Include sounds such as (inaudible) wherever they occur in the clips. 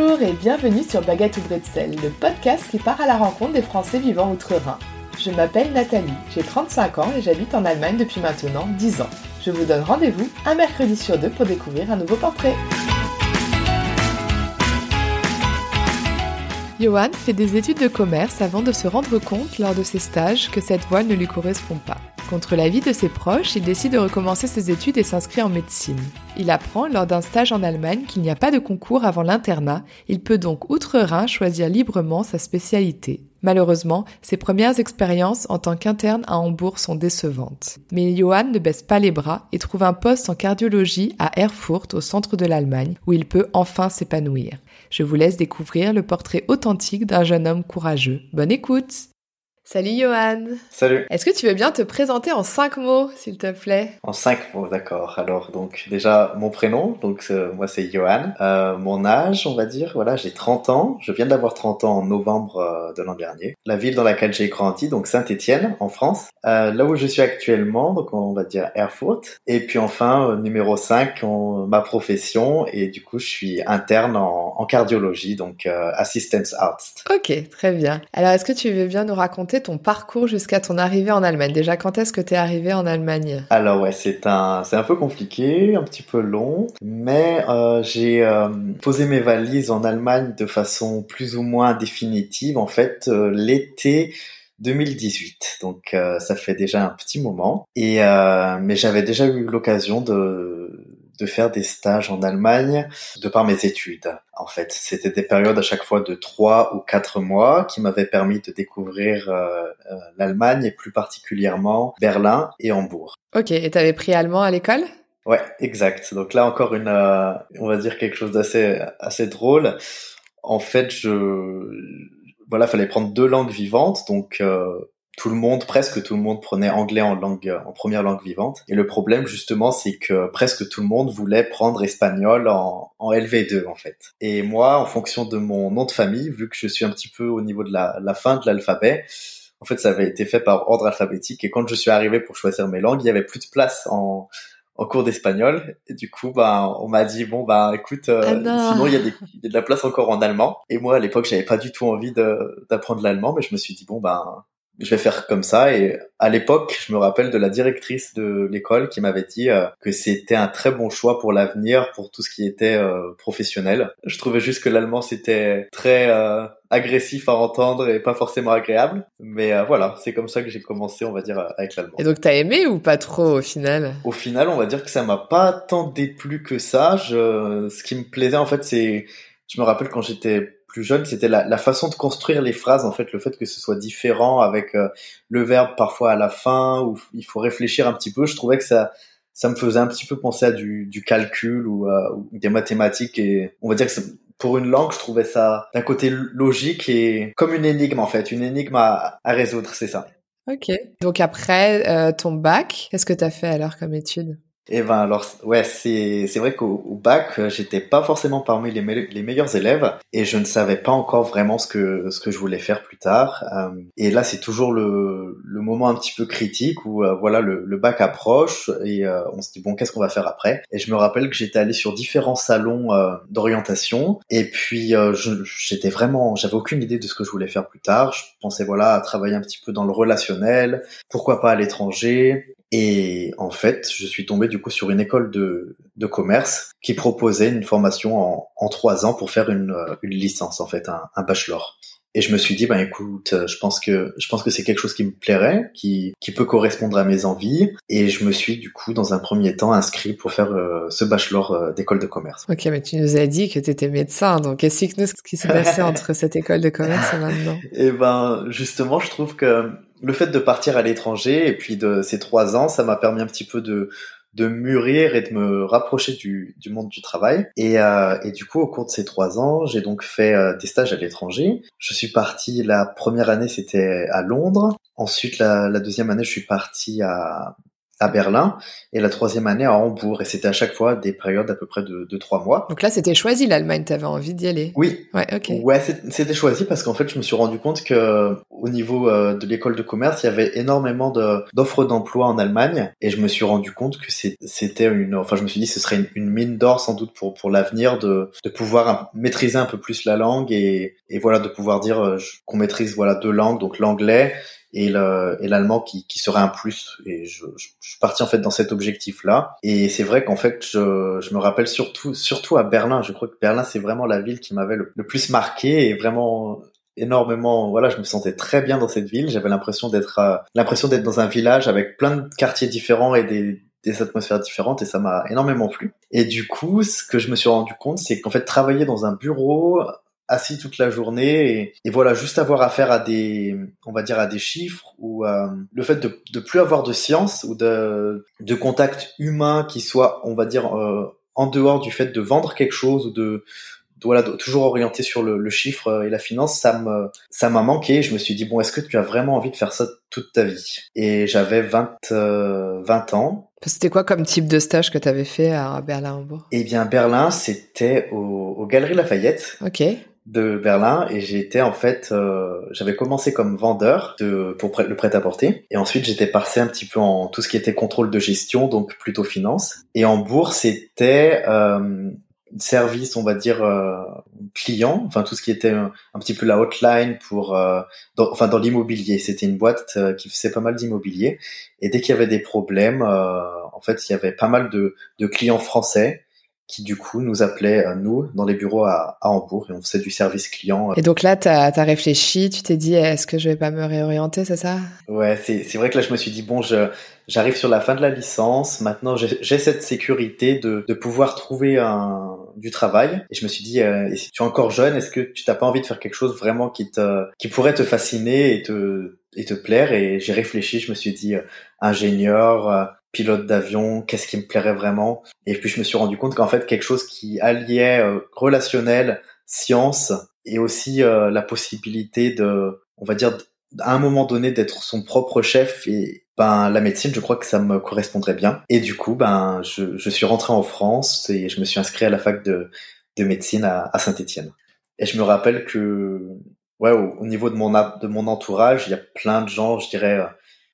Bonjour et bienvenue sur Baguette ou Bretzel, le podcast qui part à la rencontre des Français vivant outre-Rhin. Je m'appelle Nathalie, j'ai 35 ans et j'habite en Allemagne depuis maintenant 10 ans. Je vous donne rendez-vous un mercredi sur deux pour découvrir un nouveau portrait. Johan fait des études de commerce avant de se rendre compte lors de ses stages que cette voie ne lui correspond pas. Contre l'avis de ses proches, il décide de recommencer ses études et s'inscrit en médecine. Il apprend lors d'un stage en Allemagne qu'il n'y a pas de concours avant l'internat, il peut donc outre-Rhin choisir librement sa spécialité. Malheureusement, ses premières expériences en tant qu'interne à Hambourg sont décevantes. Mais Johan ne baisse pas les bras et trouve un poste en cardiologie à Erfurt au centre de l'Allemagne où il peut enfin s'épanouir. Je vous laisse découvrir le portrait authentique d'un jeune homme courageux. Bonne écoute Salut Johan Salut Est-ce que tu veux bien te présenter en cinq mots, s'il te plaît? En cinq mots, d'accord. Alors, donc, déjà, mon prénom, donc euh, moi c'est Johan. Euh, mon âge, on va dire, voilà, j'ai 30 ans. Je viens d'avoir 30 ans en novembre euh, de l'an dernier. La ville dans laquelle j'ai grandi, donc Saint-Étienne, en France. Euh, là où je suis actuellement, donc on va dire Erfurt. Et puis enfin, numéro 5, ma profession. Et du coup, je suis interne en, en cardiologie, donc assistance arts. Ok, très bien. Alors, est-ce que tu veux bien nous raconter ton parcours jusqu'à ton arrivée en Allemagne Déjà, quand est-ce que tu es arrivé en Allemagne? Alors ouais, c'est un, un peu compliqué, un petit peu long, mais euh, j'ai euh, posé mes valises en Allemagne de façon plus ou moins définitive, en fait, euh, l'été 2018. Donc ça fait déjà un petit moment. Et mais j'avais déjà eu l'occasion de de faire des stages en Allemagne de par mes études. En fait, c'était des périodes à chaque fois de trois ou quatre mois qui m'avaient permis de découvrir euh, euh, l'Allemagne et plus particulièrement Berlin et Hambourg. Ok, et t'avais pris allemand à l'école? Ouais, exact. Donc là encore une, euh, on va dire quelque chose d'assez assez drôle. En fait, je voilà, fallait prendre deux langues vivantes, donc tout le monde, presque tout le monde prenait anglais en langue, en première langue vivante. Et le problème, justement, c'est que presque tout le monde voulait prendre espagnol en, en LV2, en fait. Et moi, en fonction de mon nom de famille, vu que je suis un petit peu au niveau de la, la fin de l'alphabet, en fait, ça avait été fait par ordre alphabétique. Et quand je suis arrivé pour choisir mes langues, il y avait plus de place en, en cours d'espagnol et du coup bah on m'a dit bon bah écoute euh, ah sinon il y, a des, il y a de la place encore en allemand et moi à l'époque j'avais pas du tout envie d'apprendre l'allemand mais je me suis dit bon bah je vais faire comme ça. Et à l'époque, je me rappelle de la directrice de l'école qui m'avait dit euh, que c'était un très bon choix pour l'avenir, pour tout ce qui était euh, professionnel. Je trouvais juste que l'allemand c'était très euh, agressif à entendre et pas forcément agréable. Mais voilà, c'est comme ça que j'ai commencé, on va dire, avec l'allemand. Et donc t'as aimé ou pas trop au final? Au final, on va dire que ça m'a pas tant déplu que ça. Je... Ce qui me plaisait en fait, c'est, je me rappelle quand j'étais plus jeune, c'était la, façon de construire les phrases, en fait, le fait que ce soit différent avec euh, le verbe parfois à la fin, où il faut réfléchir un petit peu. Je trouvais que ça, ça me faisait un petit peu penser à du, du calcul ou, euh, des mathématiques. Et on va dire que pour une langue, je trouvais ça d'un côté logique et comme une énigme, en fait, une énigme à, à résoudre, c'est ça. Ok. Donc après euh, ton bac, qu'est-ce que tu as fait alors comme étude? Eh ben alors ouais c'est c'est vrai qu'au bac euh, j'étais pas forcément parmi les, les meilleurs élèves et je ne savais pas encore vraiment ce que ce que je voulais faire plus tard. Euh, et là c'est toujours le le moment un petit peu critique où euh, voilà le, le, bac approche et on se dit bon qu'est-ce qu'on va faire après? Et je me rappelle que j'étais allé sur différents salons d'orientation et puis j'étais vraiment j'avais aucune idée de ce que je voulais faire plus tard. Je pensais voilà à travailler un petit peu dans le relationnel. Pourquoi pas à l'étranger? Et en fait, je suis tombé du coup sur une école de, de commerce qui proposait une formation en, en trois ans pour faire une, euh, une licence, en fait, un, un, bachelor. Et je me suis dit, ben écoute, je pense que je pense que c'est quelque chose qui me plairait, qui, qui peut correspondre à mes envies. Et je me suis du coup, dans un premier temps, inscrit pour faire euh, ce bachelor euh, d'école de commerce. Ok, mais tu nous as dit que tu étais médecin, donc explique-nous ce qui s'est passé (laughs) entre cette école de commerce et maintenant. Et ben justement, je trouve que le fait de partir à l'étranger et puis de ces trois ans, ça m'a permis un petit peu de de mûrir et de me rapprocher du, du monde du travail. Et, euh, et, du coup, au cours de ces trois ans, j'ai donc fait euh, des stages à l'étranger. Je suis parti, la première année, c'était à Londres. Ensuite, la, la, deuxième année, je suis parti à, à Berlin et la troisième année à Hambourg. Et c'était à chaque fois des périodes à peu près de, de trois mois. Donc là, c'était choisi l'Allemagne, tu avais envie d'y aller Oui. Ouais, ok. Ouais, c'était choisi parce qu'en fait, je me suis rendu compte que au niveau euh, de l'école de commerce, il y avait énormément d'offres d'emploi en Allemagne et je me suis rendu compte que c'était une, enfin, je me suis dit ce serait une, une mine d'or sans doute pour pour l'avenir de de pouvoir maîtriser un peu plus la langue et et voilà de pouvoir dire euh, qu'on maîtrise voilà deux langues, donc l'anglais et l'allemand qui, qui serait un plus. Et je, je, suis parti en fait dans cet objectif-là. Et c'est vrai qu'en fait, je, je me rappelle surtout, surtout à Berlin. Je crois que Berlin, c'est vraiment la ville qui m'avait le, plus marqué et vraiment énormément. Voilà, je me sentais très bien dans cette ville. J'avais l'impression d'être, euh, l'impression d'être dans un village avec plein de quartiers différents et des, des atmosphères différentes et ça m'a énormément plu. Et du coup, ce que je me suis rendu compte, c'est qu'en fait, travailler dans un bureau assis toute la journée et, voilà juste avoir affaire à des on va dire à des chiffres ou euh, le fait de de plus avoir de science ou de de contact humain qui soit on va dire euh, en dehors du fait de vendre quelque chose ou de, voilà toujours orienté sur le, le, chiffre et la finance ça me ça m'a manqué je me suis dit bon est-ce que tu as vraiment envie de faire ça toute ta vie? Et j'avais 20 20 euh, ans. C'était quoi comme type de stage que tu avais fait à Berlin-Hambourg? Eh bien, Berlin, c'était au, au Galeries Lafayette. Ok de Berlin et j'étais en fait euh, j'avais commencé comme vendeur de pour le prêt à porter et ensuite j'étais passé un petit peu en tout ce qui était contrôle de gestion donc plutôt finance. Et en bourse c'était euh, service on va dire euh, client enfin tout ce qui était un, petit peu la hotline pour euh, dans, enfin dans l'immobilier. C'était une boîte euh, qui faisait pas mal d'immobilier. Et dès qu'il y avait des problèmes en fait il y avait pas mal de, de clients français qui du coup nous appelait, euh, nous, dans les bureaux à, à, Hambourg, et on faisait du service client. Et donc là, tu as, as, réfléchi, tu t'es dit, est-ce que je vais pas me réorienter, c'est ça? Ouais, c'est vrai que là, je me suis dit, bon, j'arrive sur la fin de la licence, maintenant j'ai cette sécurité de, de pouvoir trouver un, du travail, et je me suis dit, euh, et si tu es encore jeune, est-ce que tu t'as pas envie de faire quelque chose vraiment qui te qui pourrait te fasciner et te et te plaire? Et j'ai réfléchi, je me suis dit, euh, ingénieur pilote d'avion, qu'est-ce qui me plairait vraiment. Et puis je me suis rendu compte qu'en fait quelque chose qui alliait euh, relationnel, science et aussi euh, la possibilité de, on va dire, à un moment donné d'être son propre chef et ben la médecine, je crois que ça me correspondrait bien. Et du coup, ben je, je suis rentré en France et je me suis inscrit à la fac de, de médecine à, à Saint-Étienne. Et je me rappelle que ouais, au, au, niveau de mon de mon entourage, il y a plein de gens, je dirais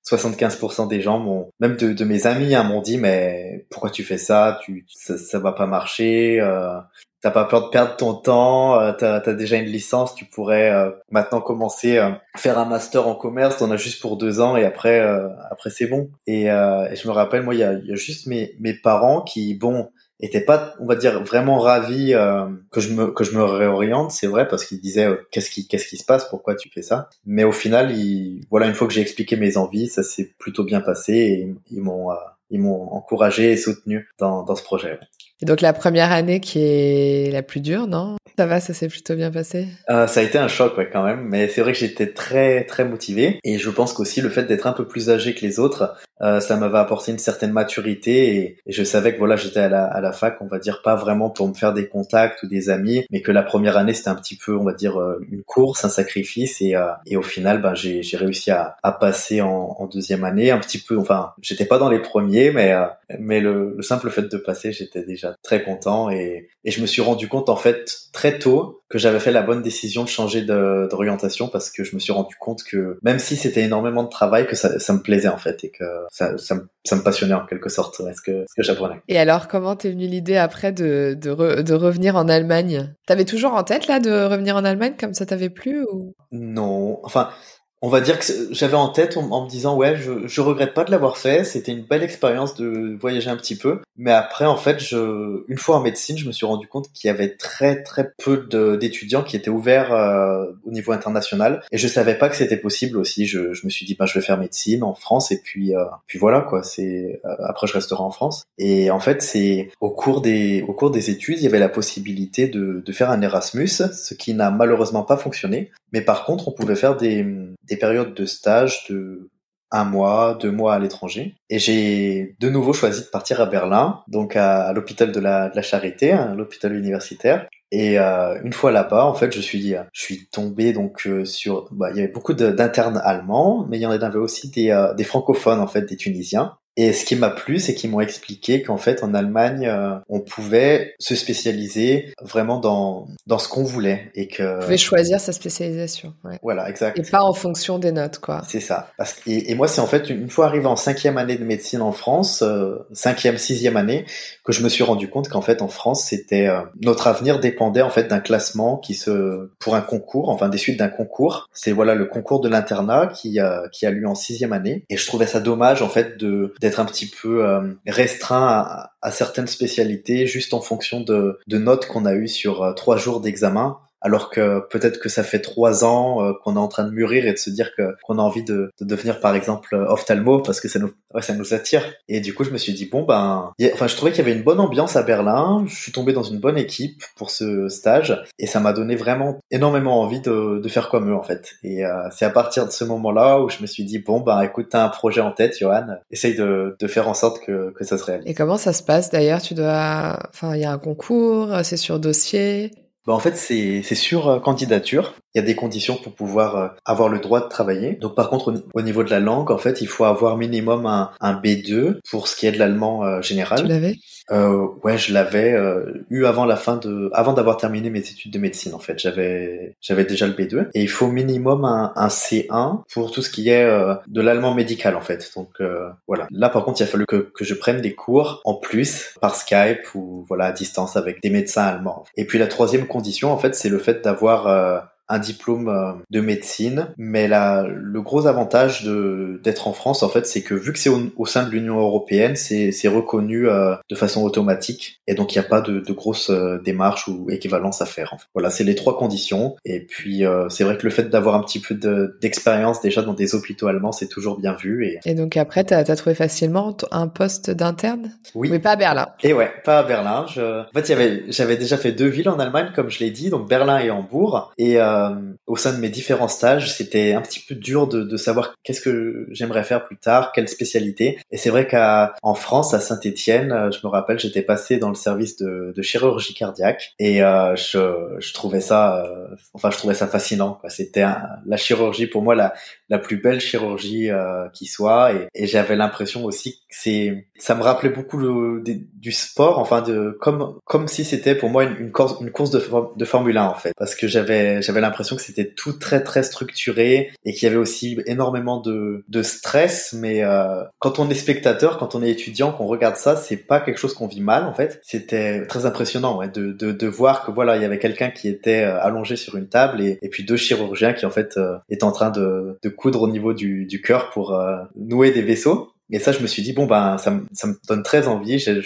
75% des gens m'ont, même de, de, mes amis, hein, m'ont dit mais pourquoi tu fais ça? Tu ça, ça va pas marcher. Euh, T'as pas peur de perdre ton temps euh, T'as as déjà une licence, tu pourrais euh, maintenant commencer à faire un master en commerce. T'en as juste pour deux ans et après euh, après c'est bon. Et, euh, et, je me rappelle moi il y a, y a juste mes mes parents qui bon était pas, on va dire, vraiment ravi euh, que je me que je me réoriente, c'est vrai, parce qu'il disait euh, qu'est-ce qui qu'est-ce qui se passe, pourquoi tu fais ça? Mais au final, il, voilà, une fois que j'ai expliqué mes envies, ça s'est plutôt bien passé et ils m'ont euh, ils m'ont encouragé et soutenu dans dans ce projet. Et donc la première année qui est la plus dure, non? Ça va, ça s'est plutôt bien passé? Euh, Ça a été un choc ouais, quand même, mais c'est vrai que j'étais très très motivé. Et je pense qu'aussi le fait d'être un peu plus âgé que les autres, euh, ça m'avait apporté une certaine maturité et, je savais que voilà j'étais à la, à la fac, on va dire pas vraiment pour me faire des contacts ou des amis, mais que la première année c'était un petit peu on va dire euh, une course, un sacrifice et, euh, et au final ben j'ai réussi à, à passer en, en, deuxième année un petit peu, enfin j'étais pas dans les premiers, mais euh, mais le, le simple fait de passer j'étais déjà très content et, et je me suis rendu compte en fait très tôt que j'avais fait la bonne décision de changer d'orientation parce que je me suis rendu compte que même si c'était énormément de travail, que ça, ça, me plaisait en fait et que ça, ça, me, ça me passionnait en quelque sorte ce que, ce que j'apprenais. Et alors comment t'es venue l'idée après de, de, de, revenir en Allemagne? T'avais toujours en tête là de revenir en Allemagne comme ça t'avait plu ou? Non, enfin on va dire que j'avais en tête en, me disant ouais je, je regrette pas de l'avoir fait c'était une belle expérience de voyager un petit peu. Mais après en fait je une fois en médecine je me suis rendu compte qu'il y avait très très peu d'étudiants qui étaient ouverts euh, au niveau international. Et je savais pas que c'était possible aussi. Je, je, me suis dit bah je vais faire médecine en France et puis euh, puis voilà quoi. C'est euh, après je resterai en France. Et en fait c'est au cours des au cours des études il y avait la possibilité de, de faire un Erasmus ce qui n'a malheureusement pas fonctionné. Mais par contre on pouvait faire des périodes de stage de un mois, deux mois à l'étranger. Et j'ai de nouveau choisi de partir à Berlin, donc à, l'hôpital de la, de la Charité, hein, l'hôpital universitaire. Et euh, une fois là-bas, en fait, je suis, je suis tombé donc euh, sur, bah, il y avait beaucoup d'internes allemands, mais il y en avait aussi des, euh, des francophones en fait, des Tunisiens. Et ce qui m'a plu, c'est qu'ils m'ont expliqué qu'en fait, en Allemagne, euh, on pouvait se spécialiser vraiment dans dans ce qu'on voulait et que. On pouvait choisir sa spécialisation. Ouais. Voilà, exact. Et pas en fonction des notes, quoi. C'est ça. Parce que, et, moi, c'est en fait une fois arrivé en cinquième année de médecine en France, euh, cinquième, sixième année, que je me suis rendu compte qu'en fait, en France, c'était euh, notre avenir dépendait en fait d'un classement qui se pour un concours, enfin des suites d'un concours. C'est voilà le concours de l'internat qui a qui a lieu en sixième année. Et je trouvais ça dommage en fait de d'être un petit peu euh, restreint à, certaines spécialités juste en fonction de, de notes qu'on a eues sur trois jours d'examen alors que peut-être que ça fait trois ans euh, qu'on est en train de mûrir et de se dire que qu'on a envie de, de, devenir par exemple ophtalmo parce que ça nous ouais, ça nous attire. Et du coup je me suis dit bon ben enfin je trouvais qu'il y avait une bonne ambiance à Berlin. Je suis tombé dans une bonne équipe pour ce stage et ça m'a donné vraiment énormément envie de, de faire comme eux en fait. Et euh, c'est à partir de ce moment-là où je me suis dit bon ben écoute t'as un projet en tête Johan. Essaye de, de faire en sorte que, que ça se réalise. Et comment ça se passe d'ailleurs? Tu dois enfin il y a un concours c'est sur dossier bah en fait, c'est sur euh, candidature. Il y a des conditions pour pouvoir euh, avoir le droit de travailler. Donc par contre, au, niveau de la langue, en fait, il faut avoir minimum un, un B2 pour ce qui est de l'allemand euh, général. Tu l'avais? Euh, Ouais, je l'avais euh, eu avant la fin de, avant d'avoir terminé mes études de médecine. En fait, j'avais j'avais déjà le B2 et il faut minimum un, un C1 pour tout ce qui est de l'allemand médical en fait. Donc voilà. Là par contre, il a fallu que, que je prenne des cours en plus par Skype ou voilà à distance avec des médecins allemands. Et puis la troisième condition en fait, c'est le fait d'avoir un diplôme euh, de médecine, mais la, le gros avantage de d'être en France, en fait, c'est que vu que c'est au, sein de l'Union européenne, c'est reconnu euh, de façon automatique, et donc il n'y a pas de, de grosses euh, démarches ou équivalences à faire. En fait. Voilà, c'est les trois conditions. Et puis c'est vrai que le fait d'avoir un petit peu d'expérience déjà dans des hôpitaux allemands, c'est toujours bien vu. Et, et donc après, tu as, trouvé facilement un poste d'interne? Oui. Mais pas à Berlin. Et ouais, pas à Berlin. Je... En fait, j'avais déjà fait deux villes en Allemagne, comme je l'ai dit, donc Berlin et Hambourg. Et euh, au sein de mes différents stages, c'était un petit peu dur de, de savoir qu'est-ce que j'aimerais faire plus tard, quelle spécialité. Et c'est vrai qu'en France, à Saint-Étienne, euh, je me rappelle, j'étais passé dans le service de, de chirurgie cardiaque et euh, je, je, trouvais ça, euh, enfin, je trouvais ça fascinant. C'était la chirurgie pour moi la, la plus belle chirurgie euh, qui soit, et, et j'avais l'impression aussi c'est, ça me rappelait beaucoup du sport, enfin de comme comme si c'était pour moi une, une, course, une course de, de Formule 1 en fait, parce que j'avais j'avais l'impression que c'était tout très très structuré et qu'il y avait aussi énormément de, de stress. Mais euh, quand on est spectateur, quand on est étudiant, qu'on regarde ça, c'est pas quelque chose qu'on vit mal en fait. C'était très impressionnant ouais, de, de, de, voir que voilà, il y avait quelqu'un qui était euh, allongé sur une table et, et puis deux chirurgiens qui en fait euh, étaient en train de, de coudre au niveau du, du cœur pour euh, nouer des vaisseaux. Et ça, je me suis dit bon ben ça, me, ça me donne très envie. J'ai,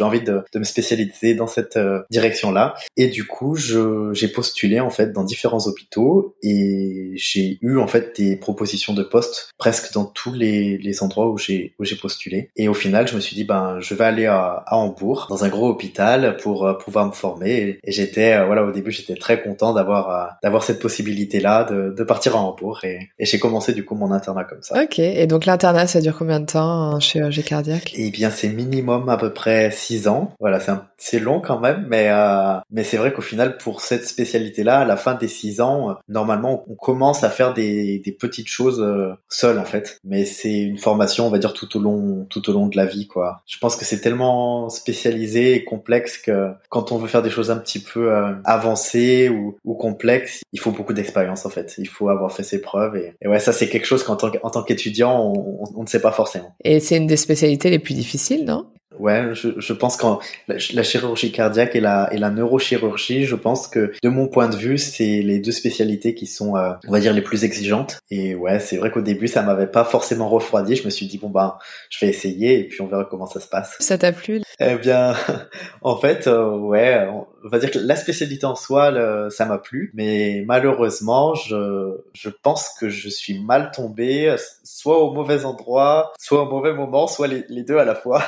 envie de, de, me spécialiser dans cette euh, direction-là. Et du coup, j'ai postulé en fait dans différents hôpitaux et j'ai eu en fait des propositions de poste presque dans tous les, les endroits où j'ai postulé. Et au final, je me suis dit ben je vais aller à, à Hambourg dans un gros hôpital pour euh, pouvoir me former. Et, j'étais euh, voilà au début j'étais très content d'avoir d'avoir cette possibilité là de, de partir à Hambourg et, et j'ai commencé du coup mon internat comme ça. Ok. Et donc l'internat ça dure combien de temps? En chirurgie cardiaque? Eh bien, c'est minimum à peu près 6 ans. Voilà, c'est long quand même, mais euh, mais c'est vrai qu'au final, pour cette spécialité-là, à la fin des 6 ans, normalement, on commence à faire des, des petites choses euh, seul en fait. Mais c'est une formation, on va dire tout au long tout au long de la vie, quoi. Je pense que c'est tellement spécialisé et complexe que quand on veut faire des choses un petit peu euh, avancées ou, ou complexes, il faut beaucoup d'expérience en fait. Il faut avoir fait ses preuves et, et ouais, ça c'est quelque chose qu'en tant qu'étudiant, on ne sait pas forcément. Et c'est une des spécialités les plus difficiles, non? Ouais, je, je pense que la, chirurgie cardiaque et la, et la neurochirurgie, je pense que de mon point de vue, c'est les deux spécialités qui sont, euh, on va dire, les plus exigeantes. Et ouais, c'est vrai qu'au début, ça m'avait pas forcément refroidi. Je me suis dit bon bah, je vais essayer et puis on verra comment ça se passe. Ça t'a plu? Eh bien, (laughs) en fait, euh, ouais, on va dire que la spécialité en soi, ça m'a plu, mais malheureusement, je, je pense que je suis mal tombé, soit au mauvais endroit, soit au mauvais moment, soit les, les deux à la fois.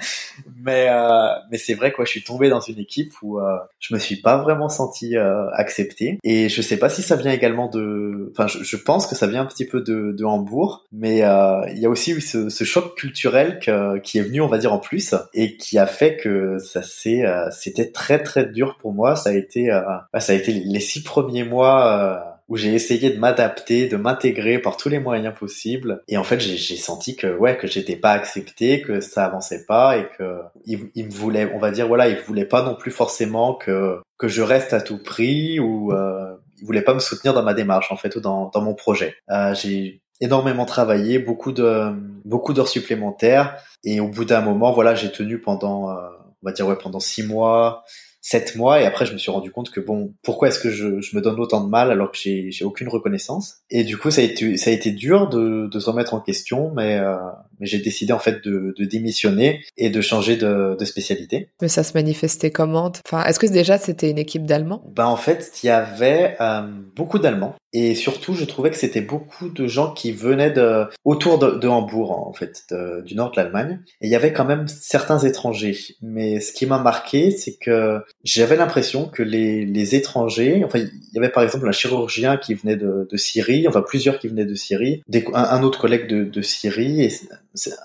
(laughs) mais euh, mais c'est vrai quoi, je suis tombé dans une équipe où euh, je me suis pas vraiment senti euh, accepté, et je sais pas si ça vient également de, enfin, je, je pense que ça vient un petit peu de, de Hambourg, mais euh, il y a aussi eu ce, ce choc culturel que, qui est venu, on va dire en plus, et qui a fait que ça s'est, euh, c'était très très dur pour moi. Ça a été, euh, ça a été les six premiers mois où j'ai essayé de m'adapter, de m'intégrer par tous les moyens possibles. Et en fait, j'ai senti que ouais, que j'étais pas accepté, que ça avançait pas et que il, me voulait, on va dire voilà, il voulait pas non plus forcément que que je reste à tout prix ou euh, il voulait pas me soutenir dans ma démarche en fait ou dans dans mon projet. Euh, j'ai énormément travaillé, beaucoup de beaucoup d'heures supplémentaires et au bout d'un moment, voilà, j'ai tenu pendant euh, on va dire ouais pendant six mois sept mois et après je me suis rendu compte que bon pourquoi est-ce que je, je, me donne autant de mal alors que j'ai j'ai aucune reconnaissance? Et du coup ça a été ça a été dur de, de se remettre en question mais euh, mais j'ai décidé en fait de, de démissionner et de changer de, de spécialité. Mais ça se manifestait comment? Enfin est-ce que déjà c'était une équipe d'allemands? Ben en fait il y avait euh, beaucoup d'allemands et surtout je trouvais que c'était beaucoup de gens qui venaient de autour de, de Hambourg en fait du nord de l'Allemagne et il y avait quand même certains étrangers mais ce qui m'a marqué c'est que j'avais l'impression que les, les étrangers, enfin il y avait par exemple un chirurgien qui venait de, de Syrie, enfin plusieurs qui venaient de Syrie, des, un, autre collègue de, de Syrie et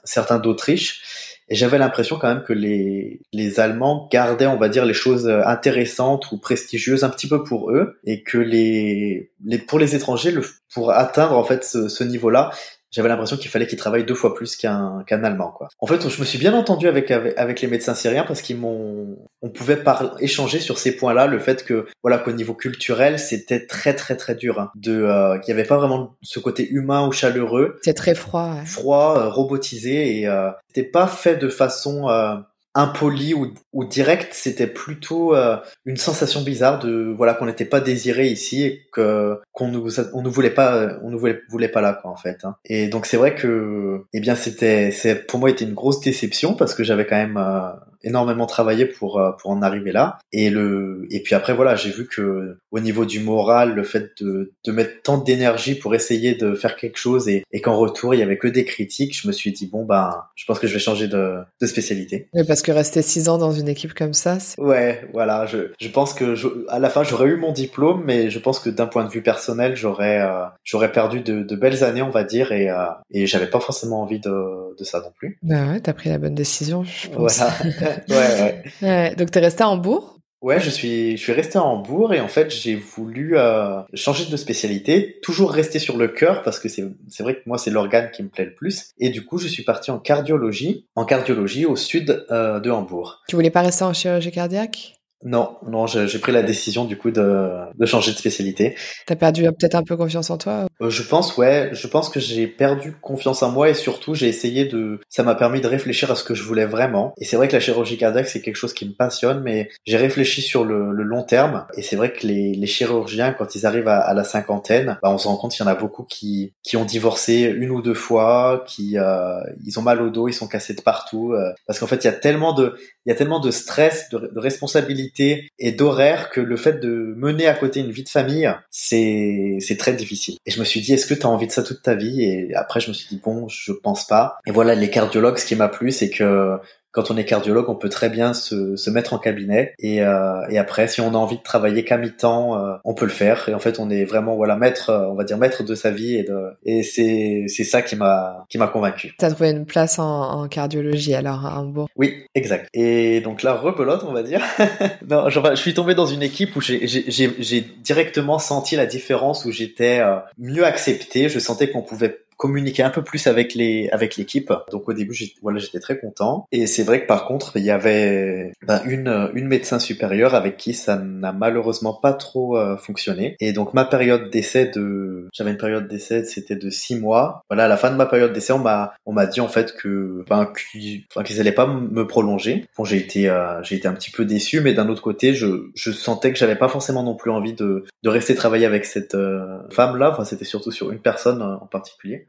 certains d'Autriche. Et j'avais l'impression quand même que les, les Allemands gardaient, on va dire, les choses intéressantes ou prestigieuses un petit peu pour eux, et que les, les pour les étrangers, le, pour atteindre en fait ce, ce niveau-là, j'avais l'impression qu'il fallait qu'il travaille deux fois plus qu'un qu'un allemand quoi. En fait, je me suis bien entendu avec avec, les médecins syriens parce qu'ils m'ont on pouvait par, échanger sur ces points-là, le fait que voilà qu'au niveau culturel, c'était très très très dur hein, de euh, qu'il n'y avait pas vraiment ce côté humain ou chaleureux. C'est très froid. Froid, euh, robotisé et euh, c'était pas fait de façon euh, impoli ou, ou direct, c'était plutôt euh, une sensation bizarre de voilà qu'on n'était pas désiré ici et que qu'on nous on nous voulait pas on nous voulait, voulait pas là quoi en fait. Hein. Et donc c'est vrai que eh bien c'était c'est pour moi était une grosse déception parce que j'avais quand même euh, énormément travaillé pour euh, pour en arriver là. Et le et puis après voilà j'ai vu que au niveau du moral le fait de de mettre tant d'énergie pour essayer de faire quelque chose et, et qu'en retour il y avait que des critiques je me suis dit bon ben je pense que je vais changer de de spécialité. Oui, parce que rester six ans dans une équipe comme ça ouais voilà je je pense que je, à la fin j'aurais eu mon diplôme mais je pense que d'un point de vue personnel j'aurais euh, j'aurais perdu de, de belles années on va dire et euh, et j'avais pas forcément envie de de ça non plus. Bah ouais t'as pris la bonne décision je pense. Voilà (laughs) ouais, ouais. Donc t'es resté à Hambourg? Ouais, je suis, je suis resté à Hambourg et en fait j'ai voulu euh, changer de spécialité, toujours rester sur le cœur parce que c'est, c'est vrai que moi c'est l'organe qui me plaît le plus. Et du coup je suis parti en cardiologie, en cardiologie au sud euh, de Hambourg. Tu voulais pas rester en chirurgie cardiaque? Non, non, j'ai pris la décision du coup de, de changer de spécialité. T'as perdu peut-être un peu confiance en toi euh, Je pense, ouais, je pense que j'ai perdu confiance en moi et surtout j'ai essayé de, ça m'a permis de réfléchir à ce que je voulais vraiment. Et c'est vrai que la chirurgie cardiaque c'est quelque chose qui me passionne, mais j'ai réfléchi sur le, le, long terme et c'est vrai que les, les, chirurgiens quand ils arrivent à, à la cinquantaine, bah, on se rend compte qu'il y en a beaucoup qui qui ont divorcé une ou deux fois, qui euh, ils ont mal au dos, ils sont cassés de partout, euh, parce qu'en fait il y a tellement de, il y a tellement de stress, de, de responsabilité et d'horaire que le fait de mener à côté une vie de famille, c'est c'est très difficile. Et je me suis dit, est-ce que tu as envie de ça toute ta vie? Et après, je me suis dit, bon, je pense pas. Et voilà, les cardiologues, ce qui m'a plu, c'est que quand on est cardiologue, on peut très bien se, se mettre en cabinet et, euh, et après, si on a envie de travailler qu'à mi-temps, euh, on peut le faire. Et en fait, on est vraiment voilà maître, on va dire maître de sa vie et de et c'est c'est ça qui m'a qui m'a convaincu. T'as trouvé une place en, en, cardiologie alors à Hambourg? Oui, exact. Et donc là, rebelote, on va dire. (laughs) non, je, je suis tombé dans une équipe où j'ai directement senti la différence, où j'étais euh, mieux accepté. Je sentais qu'on pouvait communiquer un peu plus avec les avec l'équipe. Donc au début, voilà, j'étais très content. Et c'est vrai que par contre, il y avait ben, une une médecin supérieure avec qui ça n'a malheureusement pas trop euh, fonctionné. Et donc ma période d'essai de j'avais une période d'essai, c'était de six mois. Voilà, à la fin de ma période d'essai, on m'a on m'a dit en fait que ben qu'ils enfin, qu'ils allaient pas me prolonger. Bon, j'ai été euh, j'ai été un petit peu déçu, mais d'un autre côté, je je sentais que j'avais pas forcément non plus envie de de rester travailler avec cette euh, femme là. Enfin, c'était surtout sur une personne en particulier.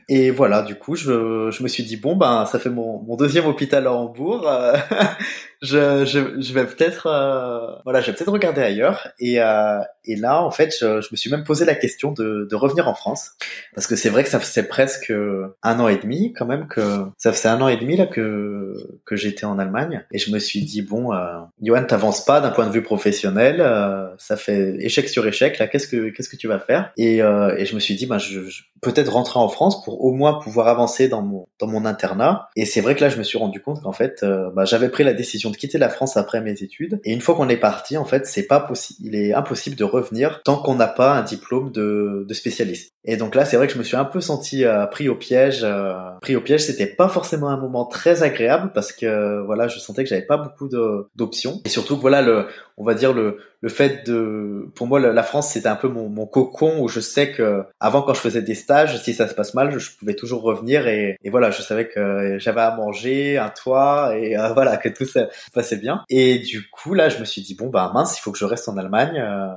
Et voilà, du coup, je, je me suis dit bon ben ça fait mon, mon deuxième hôpital à Hambourg. Euh, (laughs) je, je, je vais peut-être euh, voilà, je vais peut-être regarder ailleurs. Et, euh, et là, en fait, je, je, me suis même posé la question de, de revenir en France parce que c'est vrai que ça faisait presque un an et demi quand même que ça faisait un an et demi là que que j'étais en Allemagne et je me suis dit bon, euh, Johan, t'avances pas d'un point de vue professionnel, euh, ça fait échec sur échec là. Qu'est-ce que qu'est-ce que tu vas faire? Et, euh, et je me suis dit ben je, je peut-être rentrer en France pour pour au moins pouvoir avancer dans mon dans mon internat. Et c'est vrai que là, je me suis rendu compte qu'en fait, euh, bah, j'avais pris la décision de quitter la France après mes études. Et une fois qu'on est parti, en fait, c'est pas possible, il est impossible de revenir tant qu'on n'a pas un diplôme de, spécialiste. Et donc là, c'est vrai que je me suis un peu senti euh, pris au piège. Euh, pris au piège, c'était pas forcément un moment très agréable parce que voilà, je sentais que j'avais pas beaucoup d'options. Et surtout voilà, le, on va dire le, le fait de, pour moi, la France, c'était un peu mon, mon, cocon où je sais que avant, quand je faisais des stages, si ça se passe mal, je pouvais toujours revenir et, et voilà, je savais que j'avais à manger, un toit et euh, (laughs) voilà, que tout ça passait bien. Et du coup, là, je me suis dit bon bah mince, il faut que je reste en Allemagne. Euh,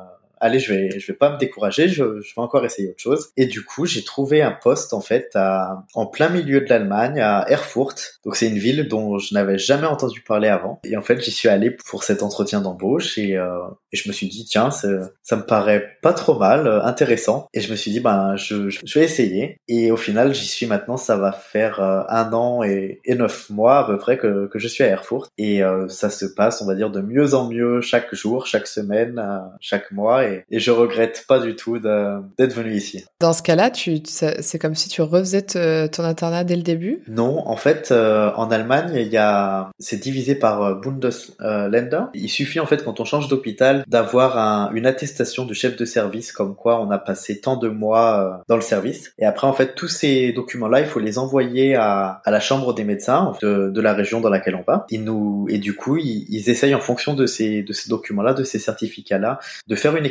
allez, je vais, je vais pas me décourager, je, je vais encore essayer autre chose. Et du coup, j'ai trouvé un poste en fait à, en plein milieu de l'Allemagne, à Erfurt. Donc c'est une ville dont je n'avais jamais entendu parler avant. Et en fait, j'y suis allé pour cet entretien d'embauche et, euh, et, je me suis dit tiens, ça me paraît pas trop mal, euh, intéressant. Et je me suis dit ben je, je vais essayer. Et au final, j'y suis maintenant. Ça va faire euh, un an et, et, neuf mois à peu près que, que je suis à Erfurt. Et euh, ça se passe, on va dire, de mieux en mieux chaque jour, chaque semaine, chaque mois. Et, je regrette pas du tout d'être venu ici. Dans ce cas-là, c'est comme si tu refaisais ton internat dès le début? Non, en fait, euh, en Allemagne, il y a, c'est divisé par euh, Bundesländer. il suffit en fait quand on change d'hôpital d'avoir un, une attestation de chef de service comme quoi on a passé tant de mois euh, dans le service. Et après, en fait, tous ces documents-là, il faut les envoyer à, à la chambre des médecins de, de, la région dans laquelle on va. Ils nous, et du coup, ils, ils essayent en fonction de ces, de ces documents-là, de ces certificats-là, de faire une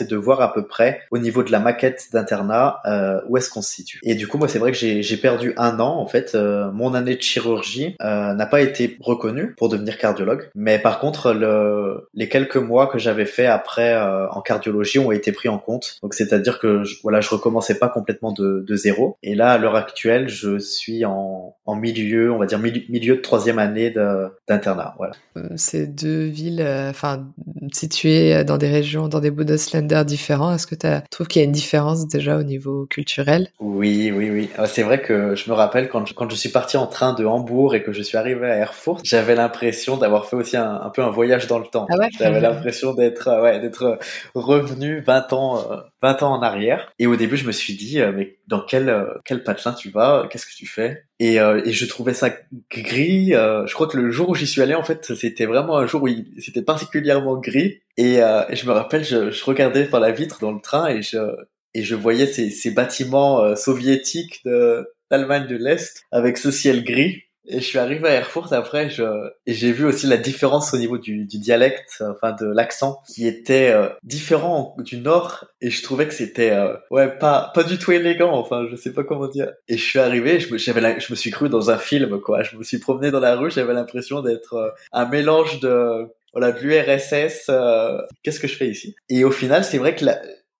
et de voir à peu près au niveau de la maquette d'internat euh, où est-ce qu'on se situe. Et du coup, moi, c'est vrai que j'ai perdu un an en fait. Euh, mon année de chirurgie euh, n'a pas été reconnue pour devenir cardiologue, mais par contre, le, les quelques mois que j'avais fait après en cardiologie ont été pris en compte. Donc, c'est-à-dire que je, voilà, je recommençais pas complètement de, zéro. Et là, à l'heure actuelle, je suis en, en milieu, on va dire milieu, milieu de troisième année d'internat. Voilà. Ces deux villes, enfin situées dans des régions, dans des bouts Slender différents. Est-ce que tu trouves qu'il y a une différence déjà au niveau culturel? Oui, oui, oui. Ah, c'est vrai que je me rappelle quand je, quand je suis parti en train de Hambourg et que je suis arrivé à Erfurt, j'avais l'impression d'avoir fait aussi un, peu un voyage dans le temps. Ah j'avais l'impression d'être euh, ouais, d'être revenu 20 ans 20 euh, ans en arrière. Et au début, je me suis dit euh, mais dans quel quel patelin tu vas? Qu'est-ce que tu fais? Et, et, je trouvais ça gris. je crois que le jour où j'y suis allé, en fait, c'était vraiment un jour où c'était particulièrement gris. Et, euh, je me rappelle, je, je, regardais par la vitre dans le train et je, et je voyais ces, ces bâtiments euh, soviétiques de l'Allemagne de l'Est avec ce ciel gris. Et je suis arrivé à Erfurt après, je, et j'ai vu aussi la différence au niveau du, du dialecte, enfin de l'accent, qui était euh, différent du nord. Et je trouvais que c'était, euh, ouais, pas pas du tout élégant. Enfin, je sais pas comment dire. Et je suis arrivé, je me, j'avais, je me suis cru dans un film, quoi. Je me suis promené dans la rue, j'avais l'impression d'être un mélange de voilà, de l'URSS, euh, qu'est-ce que je fais ici? Et au final, c'est vrai que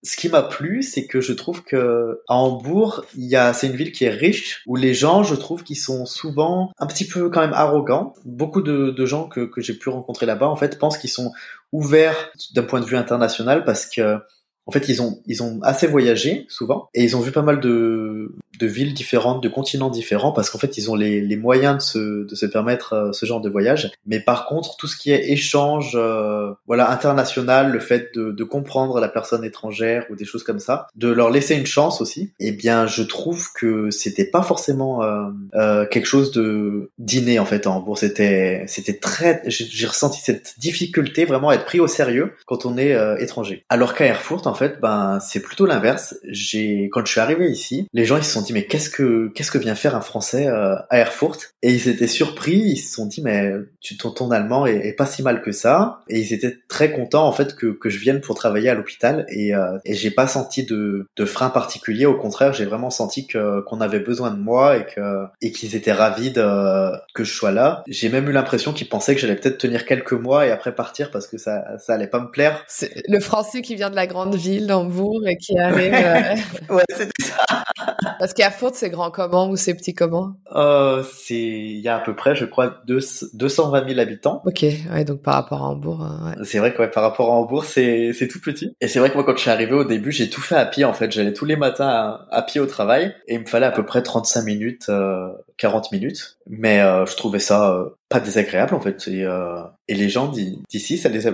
ce qui m'a plu, c'est que je trouve que à Hambourg, il y a, c'est une ville qui est riche, où les gens, je trouve, qu'ils sont souvent un petit peu quand même arrogants. Beaucoup de, de gens que, que j'ai pu rencontrer là-bas, en fait, pensent qu'ils sont ouverts d'un point de vue international parce que en fait, ils ont, ils ont assez voyagé souvent et ils ont vu pas mal de, de villes différentes, de continents différents parce qu'en fait, ils ont les, les moyens de se, de se permettre euh, ce genre de voyage. Mais par contre, tout ce qui est échange, euh, voilà, international, le fait de, de comprendre la personne étrangère ou des choses comme ça, de leur laisser une chance aussi, eh bien, je trouve que c'était pas forcément euh, euh quelque chose de d'inné en fait en Hambourg. C'était, c'était très, j'ai ressenti cette difficulté vraiment à être pris au sérieux quand on est étranger. Alors qu'à Erfurt, en fait, ben c'est plutôt l'inverse. J'ai quand je suis arrivé ici, les gens ils se sont dit mais qu'est-ce que qu'est-ce que vient faire un Français euh, à Erfurt? Et ils étaient surpris, ils se sont dit mais tu ton, allemand est, pas si mal que ça et ils étaient très contents en fait que, que je vienne pour travailler à l'hôpital et euh, et j'ai pas senti de de frein particulier, au contraire, j'ai vraiment senti que qu'on avait besoin de moi et que et qu'ils étaient ravis de que je sois là. J'ai même eu l'impression qu'ils pensaient que j'allais peut-être tenir quelques mois et après partir parce que ça ça allait pas me plaire. C'est le français qui vient de la grande ville d'Hambourg et qui arrive. Euh, (laughs) ouais, c'est ça. (laughs) Parce qu'Erfurt, c'est grand comment ou c'est petit comment euh, C'est il y a à peu près, je crois, 220 000 habitants. Ok, ouais, donc par rapport à Hambourg. Euh, ouais. C'est vrai que ouais, par rapport à Hambourg, c'est c'est tout petit. Et c'est vrai que moi, quand je suis arrivé au début, j'ai tout fait à pied. En fait, j'allais tous les matins à, pied au travail et il me fallait à peu près 35 minutes, 40 minutes. Mais je trouvais ça pas désagréable en fait. Et, euh, et les gens d'ici, ça les a...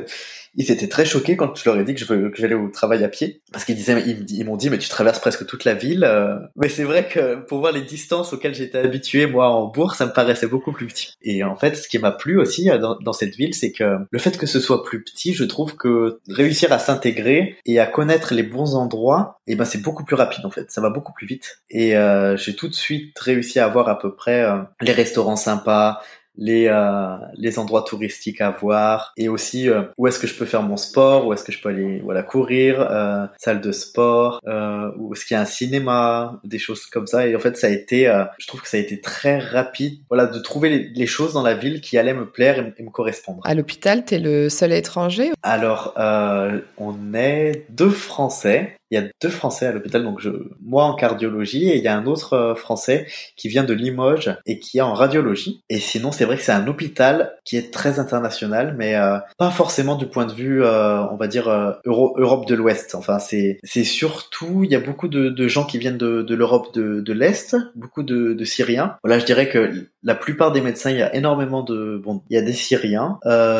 ils étaient très choqués quand je leur ai dit que je que j'allais au travail à pied, parce qu'ils disaient, ils, m'ont dit, mais tu traverses presque toute la ville. Euh. Mais c'est vrai que pour voir les distances auxquelles j'étais habitué moi en bourse, ça me paraissait beaucoup plus petit. Et en fait, ce qui m'a plu aussi euh, dans, dans cette ville, c'est que le fait que ce soit plus petit, je trouve que réussir à s'intégrer et à connaître les bons endroits, et eh ben c'est beaucoup plus rapide en fait. Ça va beaucoup plus vite. Et euh, j'ai tout de suite réussi à avoir à peu près euh, les restaurants sympas, les euh, les endroits touristiques à voir et aussi euh, où est-ce que je peux faire mon sport, où est-ce que je peux aller voilà courir, euh, salle de sport, euh, où est-ce qu'il y a un cinéma, des choses comme ça. Et en fait, ça a été, euh, je trouve que ça a été très rapide, voilà, de trouver les, les choses dans la ville qui allaient me plaire et, et me correspondre. À l'hôpital, t'es le seul étranger? Alors, on est deux Français il y a deux Français à l'hôpital, donc je, moi en cardiologie et il y a un autre euh, Français qui vient de Limoges et qui est en radiologie. Et sinon, c'est vrai que c'est un hôpital qui est très international, mais euh, pas forcément du point de vue, euh, on va dire Euro Europe de l'Ouest. Enfin, c'est surtout il y a beaucoup de, de gens qui viennent de, de l'Europe de, de l'Est, beaucoup de, de Syriens. Voilà, je dirais que la plupart des médecins, il y a énormément de bon, il y a des Syriens.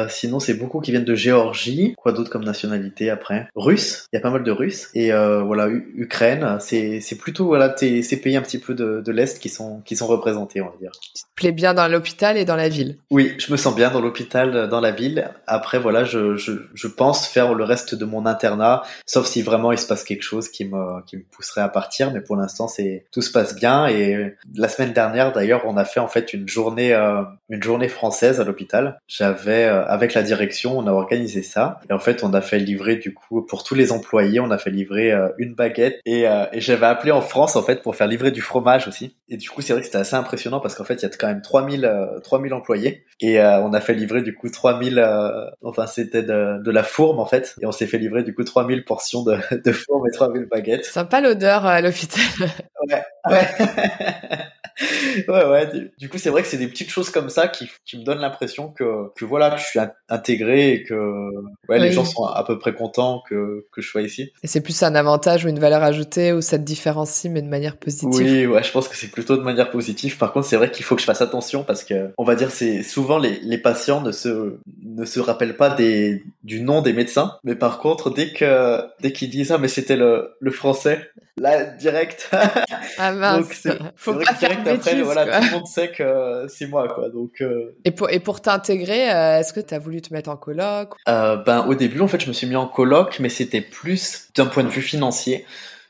sinon, c'est beaucoup qui viennent de Géorgie. Quoi d'autre comme nationalité après? Russes. Il y a pas mal de Russes et euh, voilà Ukraine, c'est plutôt voilà ces pays un petit peu de, de l'est qui sont qui sont représentés, on va dire. Tu te plais bien dans l'hôpital et dans la ville. Oui, je me sens bien dans l'hôpital, dans la ville. Après voilà, je, je je pense faire le reste de mon internat, sauf si vraiment il se passe quelque chose qui me qui me pousserait à partir. Mais pour l'instant, c'est tout se passe bien. Et la semaine dernière, d'ailleurs, on a fait en fait une journée euh, une journée française à l'hôpital. J'avais euh, avec la direction, on a organisé ça. Et en fait, on a fait livrer du coup pour tous les employés, on a fait livrer euh, une baguette et, euh, et j'avais appelé en France en fait pour faire livrer du fromage aussi. Et du coup, c'est vrai que c'était assez impressionnant parce qu'en fait, il y a quand même 3000 3000 euh, employés et on a fait livrer du coup 3000 enfin c'était de, de la fourme en fait et on s'est fait livrer du coup 3000 portions de, de fourme et 3000 baguettes. Sympa l'odeur à l'hôpital. ouais. ouais. (laughs) (laughs) ouais, ouais. Du, coup, c'est vrai que c'est des petites choses comme ça qui, qui me donnent l'impression que, que voilà, que je suis intégré et que ouais, les gens sont à peu près contents que, que je sois ici. Et c'est plus un avantage ou une valeur ajoutée ou ça te différencie mais de manière positive. Oui, ouais, je pense que c'est plutôt de manière positive. Par contre, c'est vrai qu'il faut que je fasse attention parce que on va dire c'est souvent les, les patients ne se ne se rappellent pas des du nom des médecins, mais par contre dès que dès qu'ils disent ah mais c'était le le français, là direct. (laughs) ah mince. Donc, faut pas faire après, voilà, tout le monde sait que c'est moi, quoi. Donc. Euh... Et pour et pour t'intégrer, euh, est-ce que tu as voulu te mettre en coloc euh, Ben au début, en fait, je me suis mis en coloc, mais c'était plus d'un point de vue financier.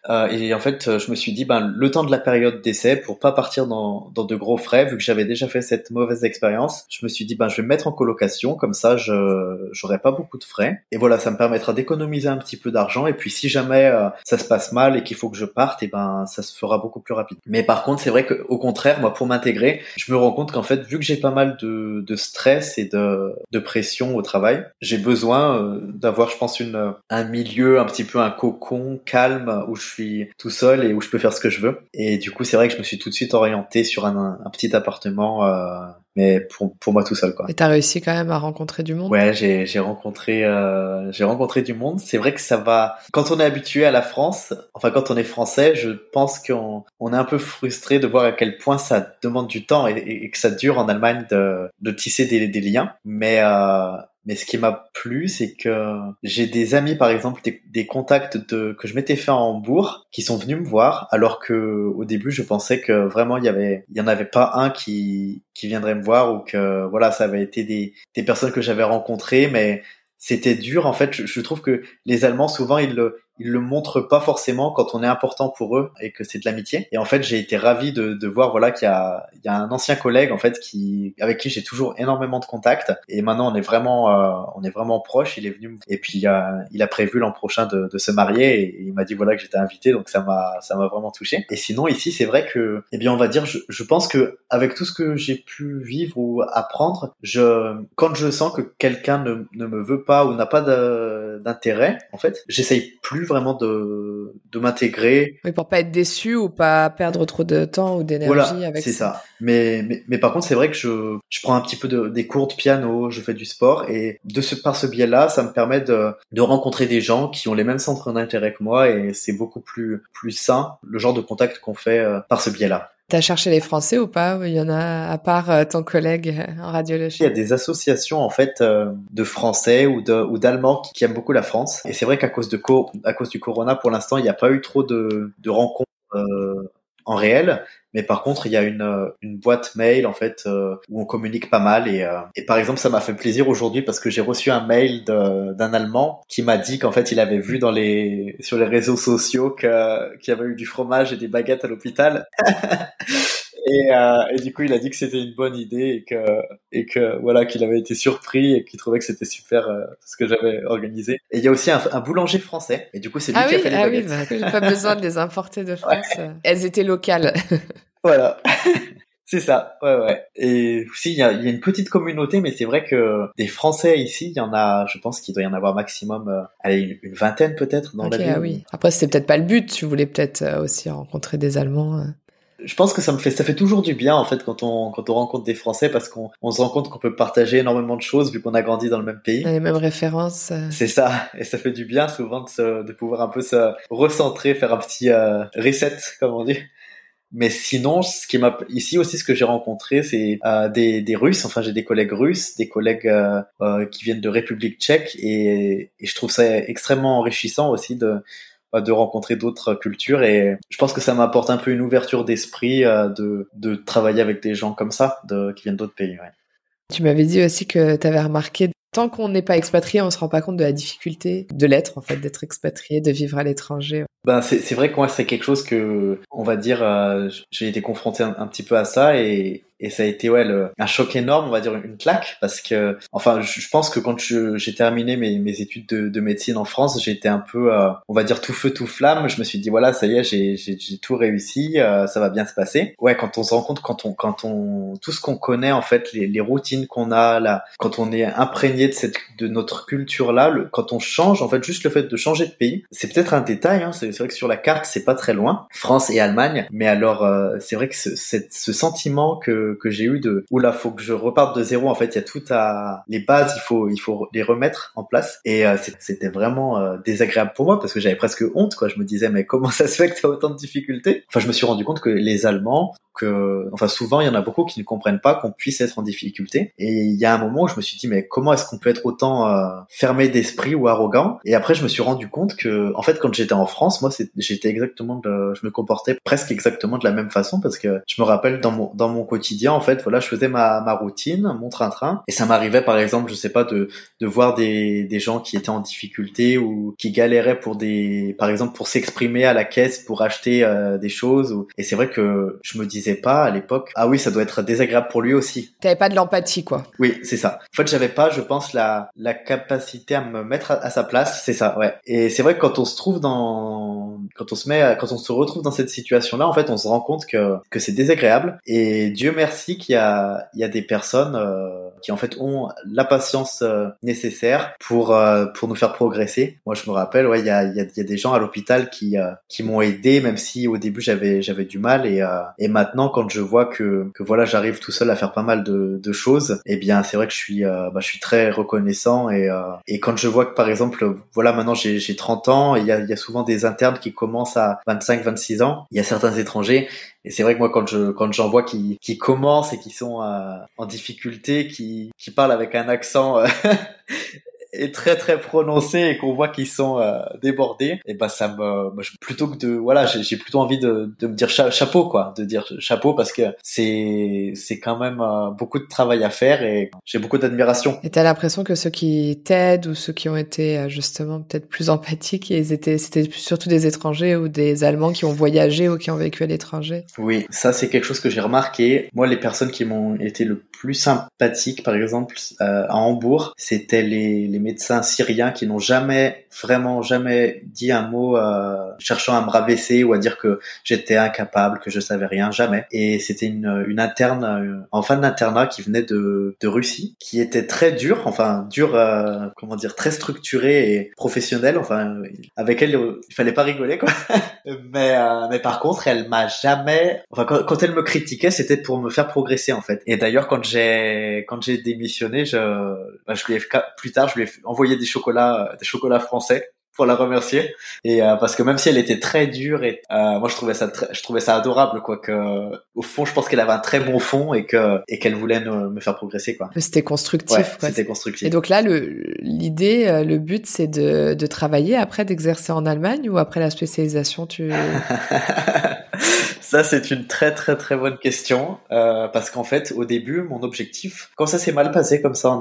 Euh, et en fait, euh, je me suis dit, ben, le temps de la période d'essai, pour pas partir dans, dans de gros frais, vu que j'avais déjà fait cette mauvaise expérience, je me suis dit, ben, je vais me mettre en colocation, comme ça, je j'aurai pas beaucoup de frais. Et voilà, ça me permettra d'économiser un petit peu d'argent. Et puis, si jamais euh, ça se passe mal et qu'il faut que je parte, et ben, ça se fera beaucoup plus rapide. Mais par contre, c'est vrai que, au contraire, moi, pour m'intégrer, je me rends compte qu'en fait, vu que j'ai pas mal de, de stress et de, de pression au travail, j'ai besoin d'avoir, je pense, une un milieu un petit peu un cocon calme où je suis tout seul et où je peux faire ce que je veux. Et du coup, c'est vrai que je me suis tout de suite orienté sur un, un petit appartement, euh, mais pour, pour moi tout seul, quoi. Et t'as réussi quand même à rencontrer du monde? Ouais, j'ai j'ai rencontré euh, j'ai rencontré du monde. C'est vrai que ça va. Quand on est habitué à la France, enfin quand on est français, je pense qu'on on est un peu frustré de voir à quel point ça demande du temps et, et que ça dure en Allemagne de de tisser des, des liens. Mais euh, mais ce qui m'a plu, c'est que j'ai des amis, par exemple, des, contacts que je m'étais fait en Hambourg, qui sont venus me voir, alors que au début, je pensais que vraiment il y en avait pas un qui viendrait me voir ou que voilà, ça avait été des des personnes que j'avais rencontrées, mais c'était dur en fait. Je, je, trouve que les Allemands souvent ils le ils le montrent pas forcément quand on est important pour eux et que c'est de l'amitié. Et en fait, j'ai été ravi de, de voir voilà qu'il y a, il y a un ancien collègue en fait qui avec qui j'ai toujours énormément de contacts et maintenant on est vraiment euh, on est vraiment proche. Il est venu et puis il a, prévu l'an prochain de, de, se marier et, il m'a dit voilà que j'étais invité donc ça m'a ça m'a vraiment touché. Et sinon ici c'est vrai que eh bien on va dire je, je pense que avec tout ce que j'ai pu vivre ou apprendre, je quand je sens que quelqu'un ne, ne me veut pas ou n'a pas d'intérêt en fait, j'essaye plus vraiment de, de m'intégrer. Oui, pour pas être déçu ou pas perdre trop de temps ou d'énergie voilà, avec c'est ça. Mais, mais, mais, par contre, c'est vrai que je, je prends un petit peu de, des cours de piano, je fais du sport et de ce, par ce biais-là, ça me permet de, de rencontrer des gens qui ont les mêmes centres d'intérêt que moi et c'est beaucoup plus, plus sain le genre de contact qu'on fait euh, par ce biais-là. T'as cherché les Français ou pas Il y en a à part euh, ton collègue euh, en radiologie. Il y a des associations en fait euh, de Français ou de ou d'Allemands qui, aiment beaucoup la France. Et c'est vrai qu'à cause de à cause du Corona, pour l'instant, il n'y a pas eu trop de, de rencontres en réel. Mais par contre, il y a une, euh, une boîte mail en fait euh, où on communique pas mal et, euh, et par exemple, ça m'a fait plaisir aujourd'hui parce que j'ai reçu un mail d'un Allemand qui m'a dit qu'en fait, il avait vu dans les sur les réseaux sociaux qu'il y avait eu du fromage et des baguettes à l'hôpital. (laughs) Et, euh, et, du coup, il a dit que c'était une bonne idée et que, et que voilà, qu'il avait été surpris et qu'il trouvait que c'était super euh, ce que j'avais organisé. Et il y a aussi un, un, boulanger français. Et du coup, c'est lui ah qui a fait les ah baguettes. oui, bah, pas besoin de les importer de (laughs) France. Elles étaient locales. (laughs) voilà. (laughs) C'est ça, ouais, ouais. Et aussi, il y a, il y a une petite communauté, mais c'est vrai que des Français ici, il y en a, je pense qu'il doit y en avoir maximum, euh, allez, une, vingtaine peut-être dans la ville. Ah oui. Après, c'était peut-être pas le but. Tu voulais peut-être euh, aussi rencontrer des Allemands. Je pense que ça me fait ça fait toujours du bien en fait quand on quand on rencontre des Français parce qu'on on se rend compte qu'on peut partager énormément de choses vu qu'on a grandi dans le même pays. Les mêmes références. Euh. C'est ça et ça fait du bien souvent de, se, de pouvoir un peu se recentrer, faire un petit euh, reset comme on dit. Mais sinon, ce qui m'a ici aussi, ce que j'ai rencontré, c'est euh, des, des Russes. Enfin, j'ai des collègues russes, des collègues euh, euh, qui viennent de République Tchèque, et, et je trouve ça extrêmement enrichissant aussi de de rencontrer d'autres cultures et je pense que ça m'apporte un peu une ouverture d'esprit euh, de, de travailler avec des gens comme ça de, qui viennent d'autres pays. Ouais. Tu m'avais dit aussi que tu avais remarqué tant qu'on n'est pas expatrié, on se rend pas compte de la difficulté de l'être en fait, d'être expatrié, de vivre à l'étranger. Ben c'est vrai que moi c'est quelque chose que on va dire euh, j'ai été confronté un, petit peu à ça et ça a été ouais un choc énorme on va dire une claque parce que enfin je, pense que quand j'ai terminé mes, études de, de, médecine en France j'étais un peu euh, on va dire tout feu tout flamme je me suis dit voilà ça y est j'ai j'ai tout réussi euh, ça va bien se passer ouais quand on se rend compte quand on quand on tout ce qu'on connaît en fait les, les routines qu'on a là quand on est imprégné de cette de notre culture là quand on change en fait juste le fait de changer de pays c'est peut-être un détail hein, c'est vrai que sur la carte c'est pas très loin France et Allemagne mais alors euh, c'est vrai que ce, ce sentiment que que, j'ai eu de oula faut que je reparte de zéro en fait il y a tout à les bases il faut il faut les remettre en place et euh, c'était vraiment euh, désagréable pour moi parce que j'avais presque honte quoi je me disais mais comment ça se fait que tu as autant de difficultés? Enfin je me suis rendu compte que les Allemands que enfin souvent il y en a beaucoup qui ne comprennent pas qu'on puisse être en difficulté et il y a un moment où je me suis dit mais comment est-ce qu'on peut être autant euh, fermé d'esprit ou arrogant. Et après je me suis rendu compte que en fait quand j'étais en France moi j'étais exactement de, je me comportais presque exactement de la même façon parce que je me rappelle dans mon dans mon quotidien en fait voilà je faisais ma, ma routine mon train-train. Et ça m'arrivait par exemple je sais pas de de voir des des gens qui étaient en difficulté ou qui galéraient pour des par exemple pour s'exprimer à la caisse pour acheter euh, des choses et c'est vrai que je me disais pas à l'époque ah oui ça doit être désagréable pour lui aussi. T'avais pas de l'empathie quoi. Oui c'est ça. En fait j'avais pas je pense la capacité à me mettre à, sa place c'est ça ouais. Et c'est vrai que quand on se trouve dans quand on se met quand on se retrouve dans cette situation là en fait on se rend compte que que c'est désagréable. Et Dieu merci qu'il y a, il y a des personnes euh, qui en fait ont la patience euh, nécessaire pour euh, pour nous faire progresser. Moi, je me rappelle, ouais, il y a, y a, y a des gens à l'hôpital qui qui m'ont aidé, même si au début j'avais j'avais du mal. Et et maintenant quand je vois que que voilà j'arrive tout seul à faire pas mal de, choses, eh bien c'est vrai que je suis bah, je suis très reconnaissant. Et et quand je vois que par exemple voilà maintenant j'ai j'ai 30 ans, il y a y a souvent des internes qui commencent à 25 26 ans, il y a certains étrangers et c'est vrai que moi, quand je quand j'en vois qui qui commencent et qui sont euh, en difficulté, qui qui parlent avec un accent euh, (laughs) est très très prononcé et qu'on voit qu'ils sont euh, débordés, et ben ça me plutôt que de voilà, j'ai plutôt envie de, de me dire chapeau quoi, de dire chapeau parce que c'est c'est quand même euh, beaucoup de travail à faire et j'ai beaucoup d'admiration. Et t'as l'impression que ceux qui t'aident ou ceux qui ont été euh, justement peut-être plus empathiques, ils étaient c'était surtout des étrangers ou des Allemands qui ont voyagé ou qui ont vécu à l'étranger? Oui, ça c'est quelque chose que j'ai remarqué. Moi, les personnes qui m'ont été le plus sympathiques, par exemple à Hambourg, c'était les, les médecins syriens qui n'ont jamais, vraiment jamais dit un mot euh, cherchant à me rabaisser ou à dire que j'étais incapable, que je savais rien, jamais. Et c'était une, une interne euh, en fin d'internat qui venait de, de Russie, qui était très dure, enfin dure, euh, comment dire, très structurée et professionnelle. Enfin, avec elle, il fallait pas rigoler quoi. (laughs) mais mais par contre, elle m'a jamais, enfin quand, quand elle me critiquait, c'était pour me faire progresser en fait. Et d'ailleurs, quand j'ai quand j'ai démissionné, je, bah, je lui ai plus tard, je lui ai envoyer des chocolats, des chocolats français pour la remercier et euh, parce que même si elle était très dure et euh, moi je trouvais ça je trouvais ça adorable quoi que au fond je pense qu'elle avait un très bon fond et que et qu'elle voulait me faire progresser quoi. C'était constructif C'était constructif. Et donc là le l'idée euh, le but c'est de de travailler après d'exercer en Allemagne ou après la spécialisation tu (laughs) Ça, c'est une très très très bonne question euh, parce qu'en fait, au début, mon objectif, quand ça s'est mal passé comme ça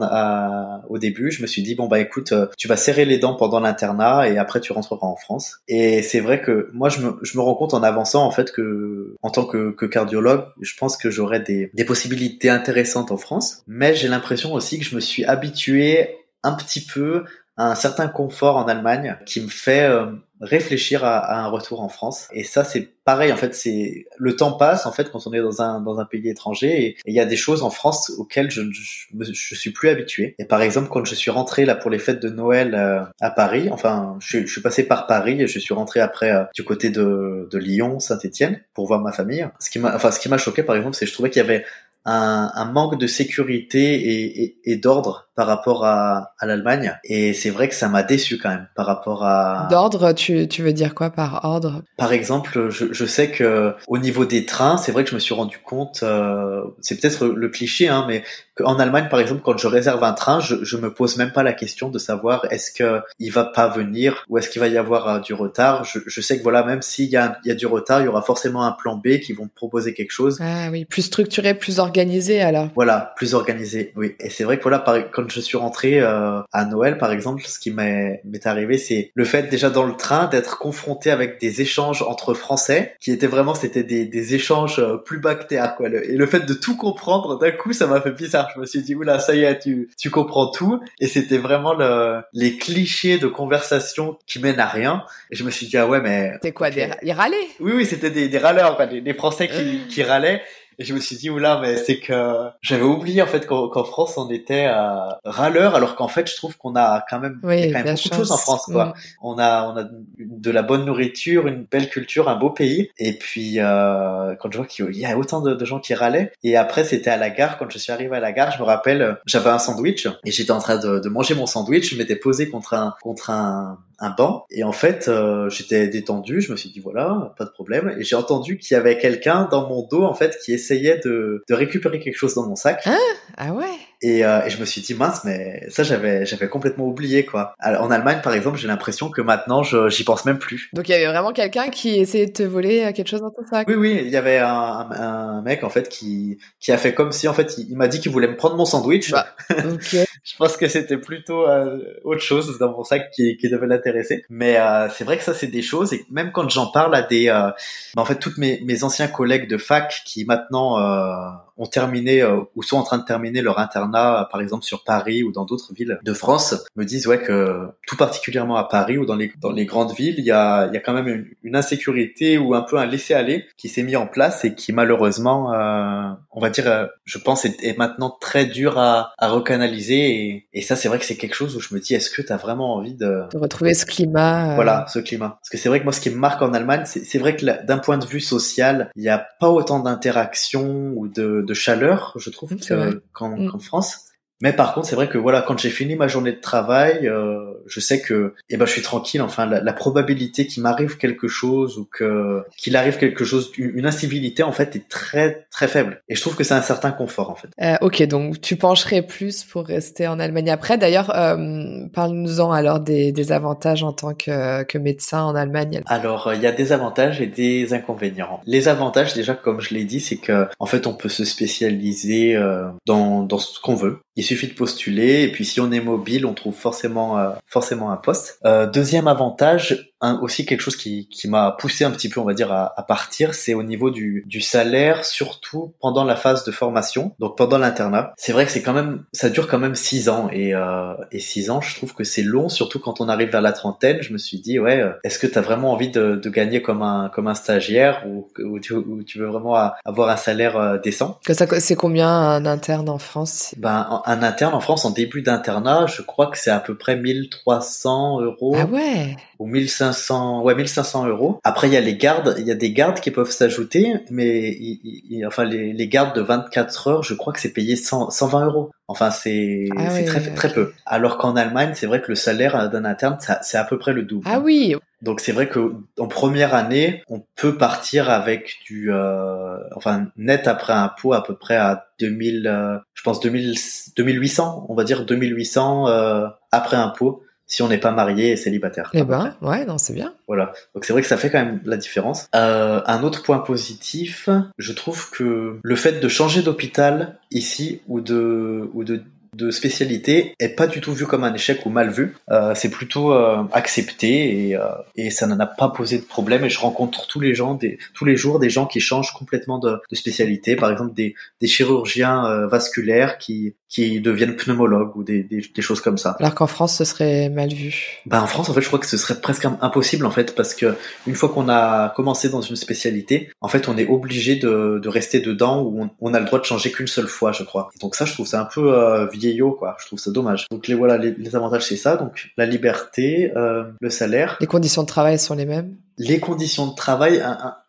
au début, je me suis dit bon bah écoute, euh, tu vas serrer les dents pendant l'internat et après tu rentreras en France. Et c'est vrai que moi, je me, je me rends compte en avançant en fait que en tant que, que cardiologue, je pense que j'aurais des, des possibilités intéressantes en France, mais j'ai l'impression aussi que je me suis habitué un petit peu à un certain confort en Allemagne qui me fait euh, réfléchir à, à, un retour en France. Et ça, c'est pareil. En fait, c'est le temps passe en fait quand on est dans un dans un pays étranger et il y a des choses en France auxquelles je, je, je, suis plus habitué. Et par exemple, quand je suis rentré là pour les fêtes de Noël euh, à Paris, enfin, je, je, suis passé par Paris et je suis rentré après euh, du côté de, de Lyon, Saint-Étienne pour voir ma famille. Ce qui m'a, enfin, ce qui m'a choqué par exemple, c'est que je trouvais qu'il y avait un, un, manque de sécurité et, et, et d'ordre par rapport à, à l'Allemagne. Et c'est vrai que ça m'a déçu quand même par rapport à... D'ordre, tu, tu veux dire quoi par ordre? Par exemple, je, je sais que au niveau des trains, c'est vrai que je me suis rendu compte, euh, c'est peut-être le cliché, hein, mais en Allemagne, par exemple, quand je réserve un train, je, je me pose même pas la question de savoir est-ce que il va pas venir ou est-ce qu'il va y avoir euh, du retard. Je, je, sais que voilà, même s'il y a, il y a du retard, il y aura forcément un plan B qui vont proposer quelque chose. Ah oui, plus structuré, plus organisé alors. Voilà, plus organisé. Oui, et c'est vrai que voilà, quand je suis rentré euh, à Noël, par exemple, ce qui m'est arrivé, c'est le fait déjà dans le train d'être confronté avec des échanges entre Français, qui étaient vraiment, c'était des, des échanges euh, plus bactériens, quoi. Et le fait de tout comprendre, d'un coup, ça m'a fait bizarre je me suis dit, oula, ça y est, tu, tu comprends tout. Et c'était vraiment le, les clichés de conversation qui mènent à rien. Et je me suis dit, ah ouais, mais... C'était quoi, des, ils râlaient? Oui, oui, c'était des, des râleurs, quoi, des, des Français qui, qui râlaient. Et je me suis dit, oula, mais c'est que j'avais oublié en fait qu'en France on était à râleur, alors qu'en fait je trouve qu'on a quand même, oui, quand même beaucoup de choses en France. Quoi. Mm. On a on a de la bonne nourriture, une belle culture, un beau pays. Et puis euh, quand je vois qu'il y a autant de, de, gens qui râlaient. Et après c'était à la gare. Quand je suis arrivé à la gare, je me rappelle, j'avais un sandwich et j'étais en train de, de manger mon sandwich. Je m'étais posé contre un contre un un banc. Et en fait euh, j'étais détendu je me suis dit voilà pas de problème. Et j'ai entendu qu'il y avait quelqu'un dans mon dos en fait qui essayait de, de récupérer quelque chose dans mon sac. Ah, ah ouais. Et, euh, et, je me suis dit mince mais ça j'avais j'avais complètement oublié quoi. En Allemagne par exemple j'ai l'impression que maintenant j'y pense même plus. Donc il y avait vraiment quelqu'un qui essayait de te voler euh, quelque chose dans ton sac. Oui oui il y avait un, un, mec en fait qui qui a fait comme si en fait il, m'a dit qu'il voulait me prendre mon sandwich. Bah, ok (laughs) je pense que c'était plutôt euh, autre chose dans mon sac qui, qui devait l'intéresser. Mais euh, c'est vrai que ça, c'est des choses. Et même quand j'en parle à des... Euh, bah, en fait, toutes mes, mes anciens collègues de fac qui maintenant ont terminé euh, ou sont en train de terminer leur internat, par exemple sur Paris ou dans d'autres villes de France, me disent ouais que tout particulièrement à Paris ou dans les dans les grandes villes, il y a il y a quand même une, une insécurité ou un peu un laisser aller qui s'est mis en place et qui malheureusement, euh, on va dire, euh, je pense est, est, maintenant très dur à, à recanaliser et, et ça c'est vrai que c'est quelque chose où je me dis est-ce que tu as vraiment envie de, de retrouver ce climat euh... Voilà, ce climat. Parce que c'est vrai que moi ce qui me marque en Allemagne, c'est vrai que d'un point de vue social, il n'y a pas autant d'interaction ou de de chaleur, je trouve, mm. qu'en France. Mais par contre, c'est vrai que voilà, quand j'ai fini ma journée de travail, euh, je sais que eh ben je suis tranquille. Enfin, la, probabilité qu'il m'arrive quelque chose ou que qu'il arrive quelque chose, une incivilité en fait est très très faible. Et je trouve que c'est un certain confort en fait. Euh, ok, donc tu pencherais plus pour rester en Allemagne. Après, d'ailleurs, euh, parle-nous-en alors des, des, avantages en tant que, que médecin en Allemagne. Alors, il y a des avantages et des inconvénients. Les avantages, déjà, comme je l'ai dit, c'est que en fait, on peut se spécialiser euh, dans dans ce qu'on veut. Il suffit de postuler et puis si on est mobile, on trouve forcément euh, forcément un poste. Euh, deuxième avantage, aussi quelque chose qui, qui m'a poussé un petit peu, on va dire, à, à partir, c'est au niveau du, du salaire, surtout pendant la phase de formation, donc pendant l'internat. C'est vrai que c'est quand même, ça dure quand même six ans et, euh, et six ans, je trouve que c'est long, surtout quand on arrive vers la trentaine. Je me suis dit, ouais, euh, est-ce que tu as vraiment envie de, de, gagner comme un comme un stagiaire ou, ou, tu, tu, veux vraiment avoir un salaire euh, décent? C'est combien un interne en France? Ben un interne en France en début d'internat, je crois que c'est à peu près 1300 euros. Ah ouais. Ou 1500 1500, ouais, 1500 euros. Après, il y a les gardes, il y a des gardes qui peuvent s'ajouter, mais enfin les, les, gardes de 24 heures, je crois que c'est payé 100, 120 euros. Enfin, c'est ah très très peu. Alors qu'en Allemagne, c'est vrai que le salaire d'un interne, c'est à peu près le double. Ah oui. Donc c'est vrai que en première année, on peut partir avec du, euh, enfin net après impôt à peu près à 2000, euh, je pense 2000, 2800, on va dire 2800 euh, après impôt si on n'est pas marié et célibataire. Eh ben, ouais, non, c'est bien. Voilà. Donc c'est vrai que ça fait quand même la différence. Euh, un autre point positif, je trouve que le fait de changer d'hôpital ici ou de ou de de spécialité est pas du tout vu comme un échec ou mal vu. Euh, c'est plutôt euh, accepté et, euh, et ça n'en a pas posé de problème. Et je rencontre tous les gens, des, tous les jours, des gens qui changent complètement de, de spécialité. Par exemple, des, des chirurgiens euh, vasculaires qui qui deviennent pneumologues ou des, des, des choses comme ça. Alors qu'en France, ce serait mal vu. Bah en France, en fait, je crois que ce serait presque impossible en fait parce que une fois qu'on a commencé dans une spécialité, en fait, on est obligé de, de rester dedans où on, on, a le droit de changer qu'une seule fois, je crois. donc ça, je trouve c'est un peu euh, quoi. Je trouve ça dommage. Donc les voilà, les, avantages c'est ça. Donc la liberté, euh, le salaire. Les conditions de travail sont les mêmes? Les conditions de travail,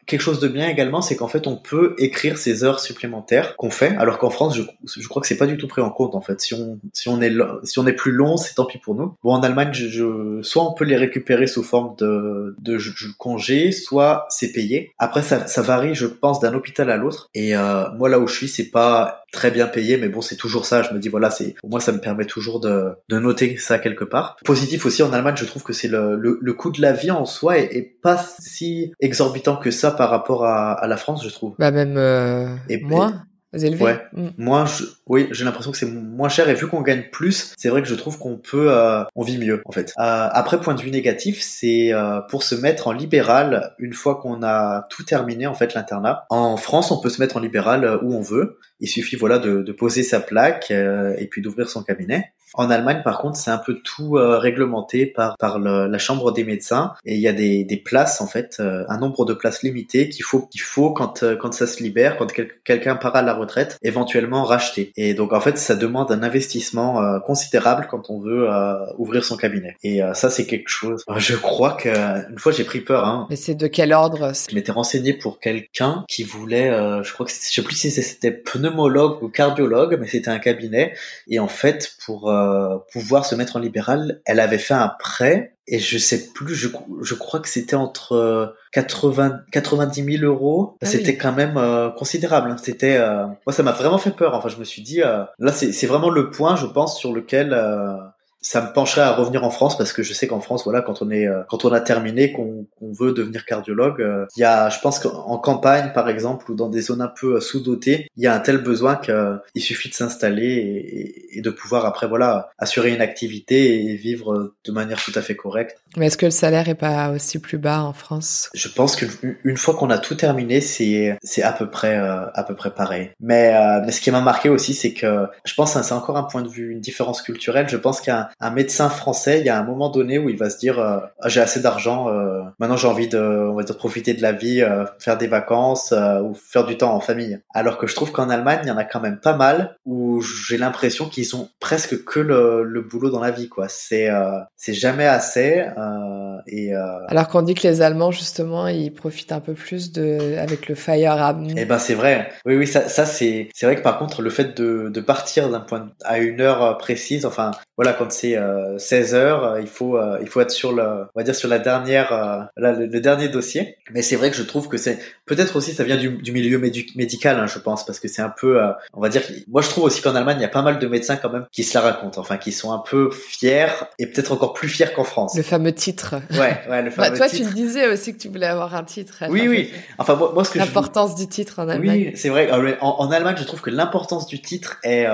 quelque chose de bien également, c'est qu'en fait on peut écrire ces heures supplémentaires qu'on fait, alors qu'en France, je, je, crois que c'est pas du tout pris en compte en fait. Si on si on est si on est plus long, c'est tant pis pour nous. Bon en Allemagne, je, soit on peut les récupérer sous forme de de, congé, soit c'est payé. Après ça, ça varie, je pense, d'un hôpital à l'autre. Et euh, moi là où je suis, c'est pas très bien payé, mais bon, c'est toujours ça. Je me dis, voilà, c'est pour moi, ça me permet toujours de, de noter ça quelque part. Positif aussi en Allemagne, je trouve que c'est le, le, le, coût de la vie en soi est, est, pas si exorbitant que ça par rapport à, à la France, je trouve. Bah même euh, et, moins. Élevé. Ouais. Mm. Moi, je, oui, j'ai l'impression que c'est moins cher et vu qu'on gagne plus, c'est vrai que je trouve qu'on peut, euh, on vit mieux en fait. Euh, après, point de vue négatif, c'est euh, pour se mettre en libéral une fois qu'on a tout terminé en fait l'internat. En France, on peut se mettre en libéral euh, où on veut. Il suffit voilà de, de poser sa plaque euh, et puis d'ouvrir son cabinet. En Allemagne, par contre, c'est un peu tout euh, réglementé par par le, la chambre des médecins et il y a des, des places en fait, un nombre de places limitées qu'il faut qu'il faut quand quand ça se libère, quand quelqu'un part à la retraite, éventuellement racheter. Et donc en fait, ça demande un investissement euh, considérable quand on veut euh, ouvrir son cabinet. Et euh, ça, c'est quelque chose. (laughs) Je crois que une fois, j'ai pris peur. Hein. Mais c'est de quel ordre? Je m'étais renseigné pour quelqu'un qui voulait, je crois que je sais plus si c'était pneumologue ou cardiologue, mais c'était un cabinet. Et en fait, pour pouvoir se mettre en libéral, elle avait fait un prêt et je sais plus, je, je crois que c'était entre 80, 90 000 euros. Ah c'était quand même euh, considérable. Hein. C'était, euh, moi, ça m'a vraiment fait peur. Enfin, je me suis dit, euh, là, c'est vraiment le point, je pense, sur lequel ça me pencherait à revenir en France parce que je sais qu'en France, voilà, quand on est, euh, quand on a terminé, qu'on veut devenir cardiologue, euh, il y a, je pense qu'en campagne, par exemple, ou dans des zones un peu euh, sous-dotées, il y a un tel besoin qu'il suffit de s'installer et, et, de pouvoir après, voilà, assurer une activité et vivre de manière tout à fait correcte. Mais est-ce que le salaire est pas aussi plus bas en France? Je pense qu'une fois qu'on a tout terminé, c'est c'est à peu près à peu près pareil. Mais mais ce qui m'a marqué aussi, c'est que je pense, c'est encore un point de vue, une différence culturelle. Je pense qu'il y a un médecin français, il y a un moment donné où il va se dire euh, ah, j'ai assez d'argent, euh, maintenant j'ai envie de, on va dire, profiter de la vie, euh, faire des vacances ou faire du temps en famille. Alors que je trouve qu'en Allemagne, il y en a quand même pas mal où j'ai l'impression qu'ils ont presque que le, le, boulot dans la vie, quoi. C'est c'est jamais assez. et alors qu'on dit que les Allemands justement, ils profitent un peu plus de avec le Feierabend. Eh ben c'est vrai. Oui oui ça ça c'est c'est vrai que par contre le fait de de partir d'un point à une heure précise, enfin voilà quand c'est 16 euh, heures, euh, il faut euh, il faut être sur le on va dire sur la dernière le, dernier dossier. Mais c'est vrai que je trouve que c'est peut-être aussi ça vient du, du milieu médical, hein, je pense, parce que c'est un peu on va dire moi je trouve aussi qu'en Allemagne il y a pas mal de médecins quand même qui se la racontent, enfin qui sont un peu fiers et peut-être encore plus fiers qu'en France. Le fameux titre. Ouais, ouais, le (laughs) fameux bah, toi, tu le disais aussi que tu voulais avoir un titre. Oui, oui. Enfin, moi, moi ce que l'importance du titre en Allemagne. Oui, c'est vrai. En, Allemagne, je trouve que l'importance du titre est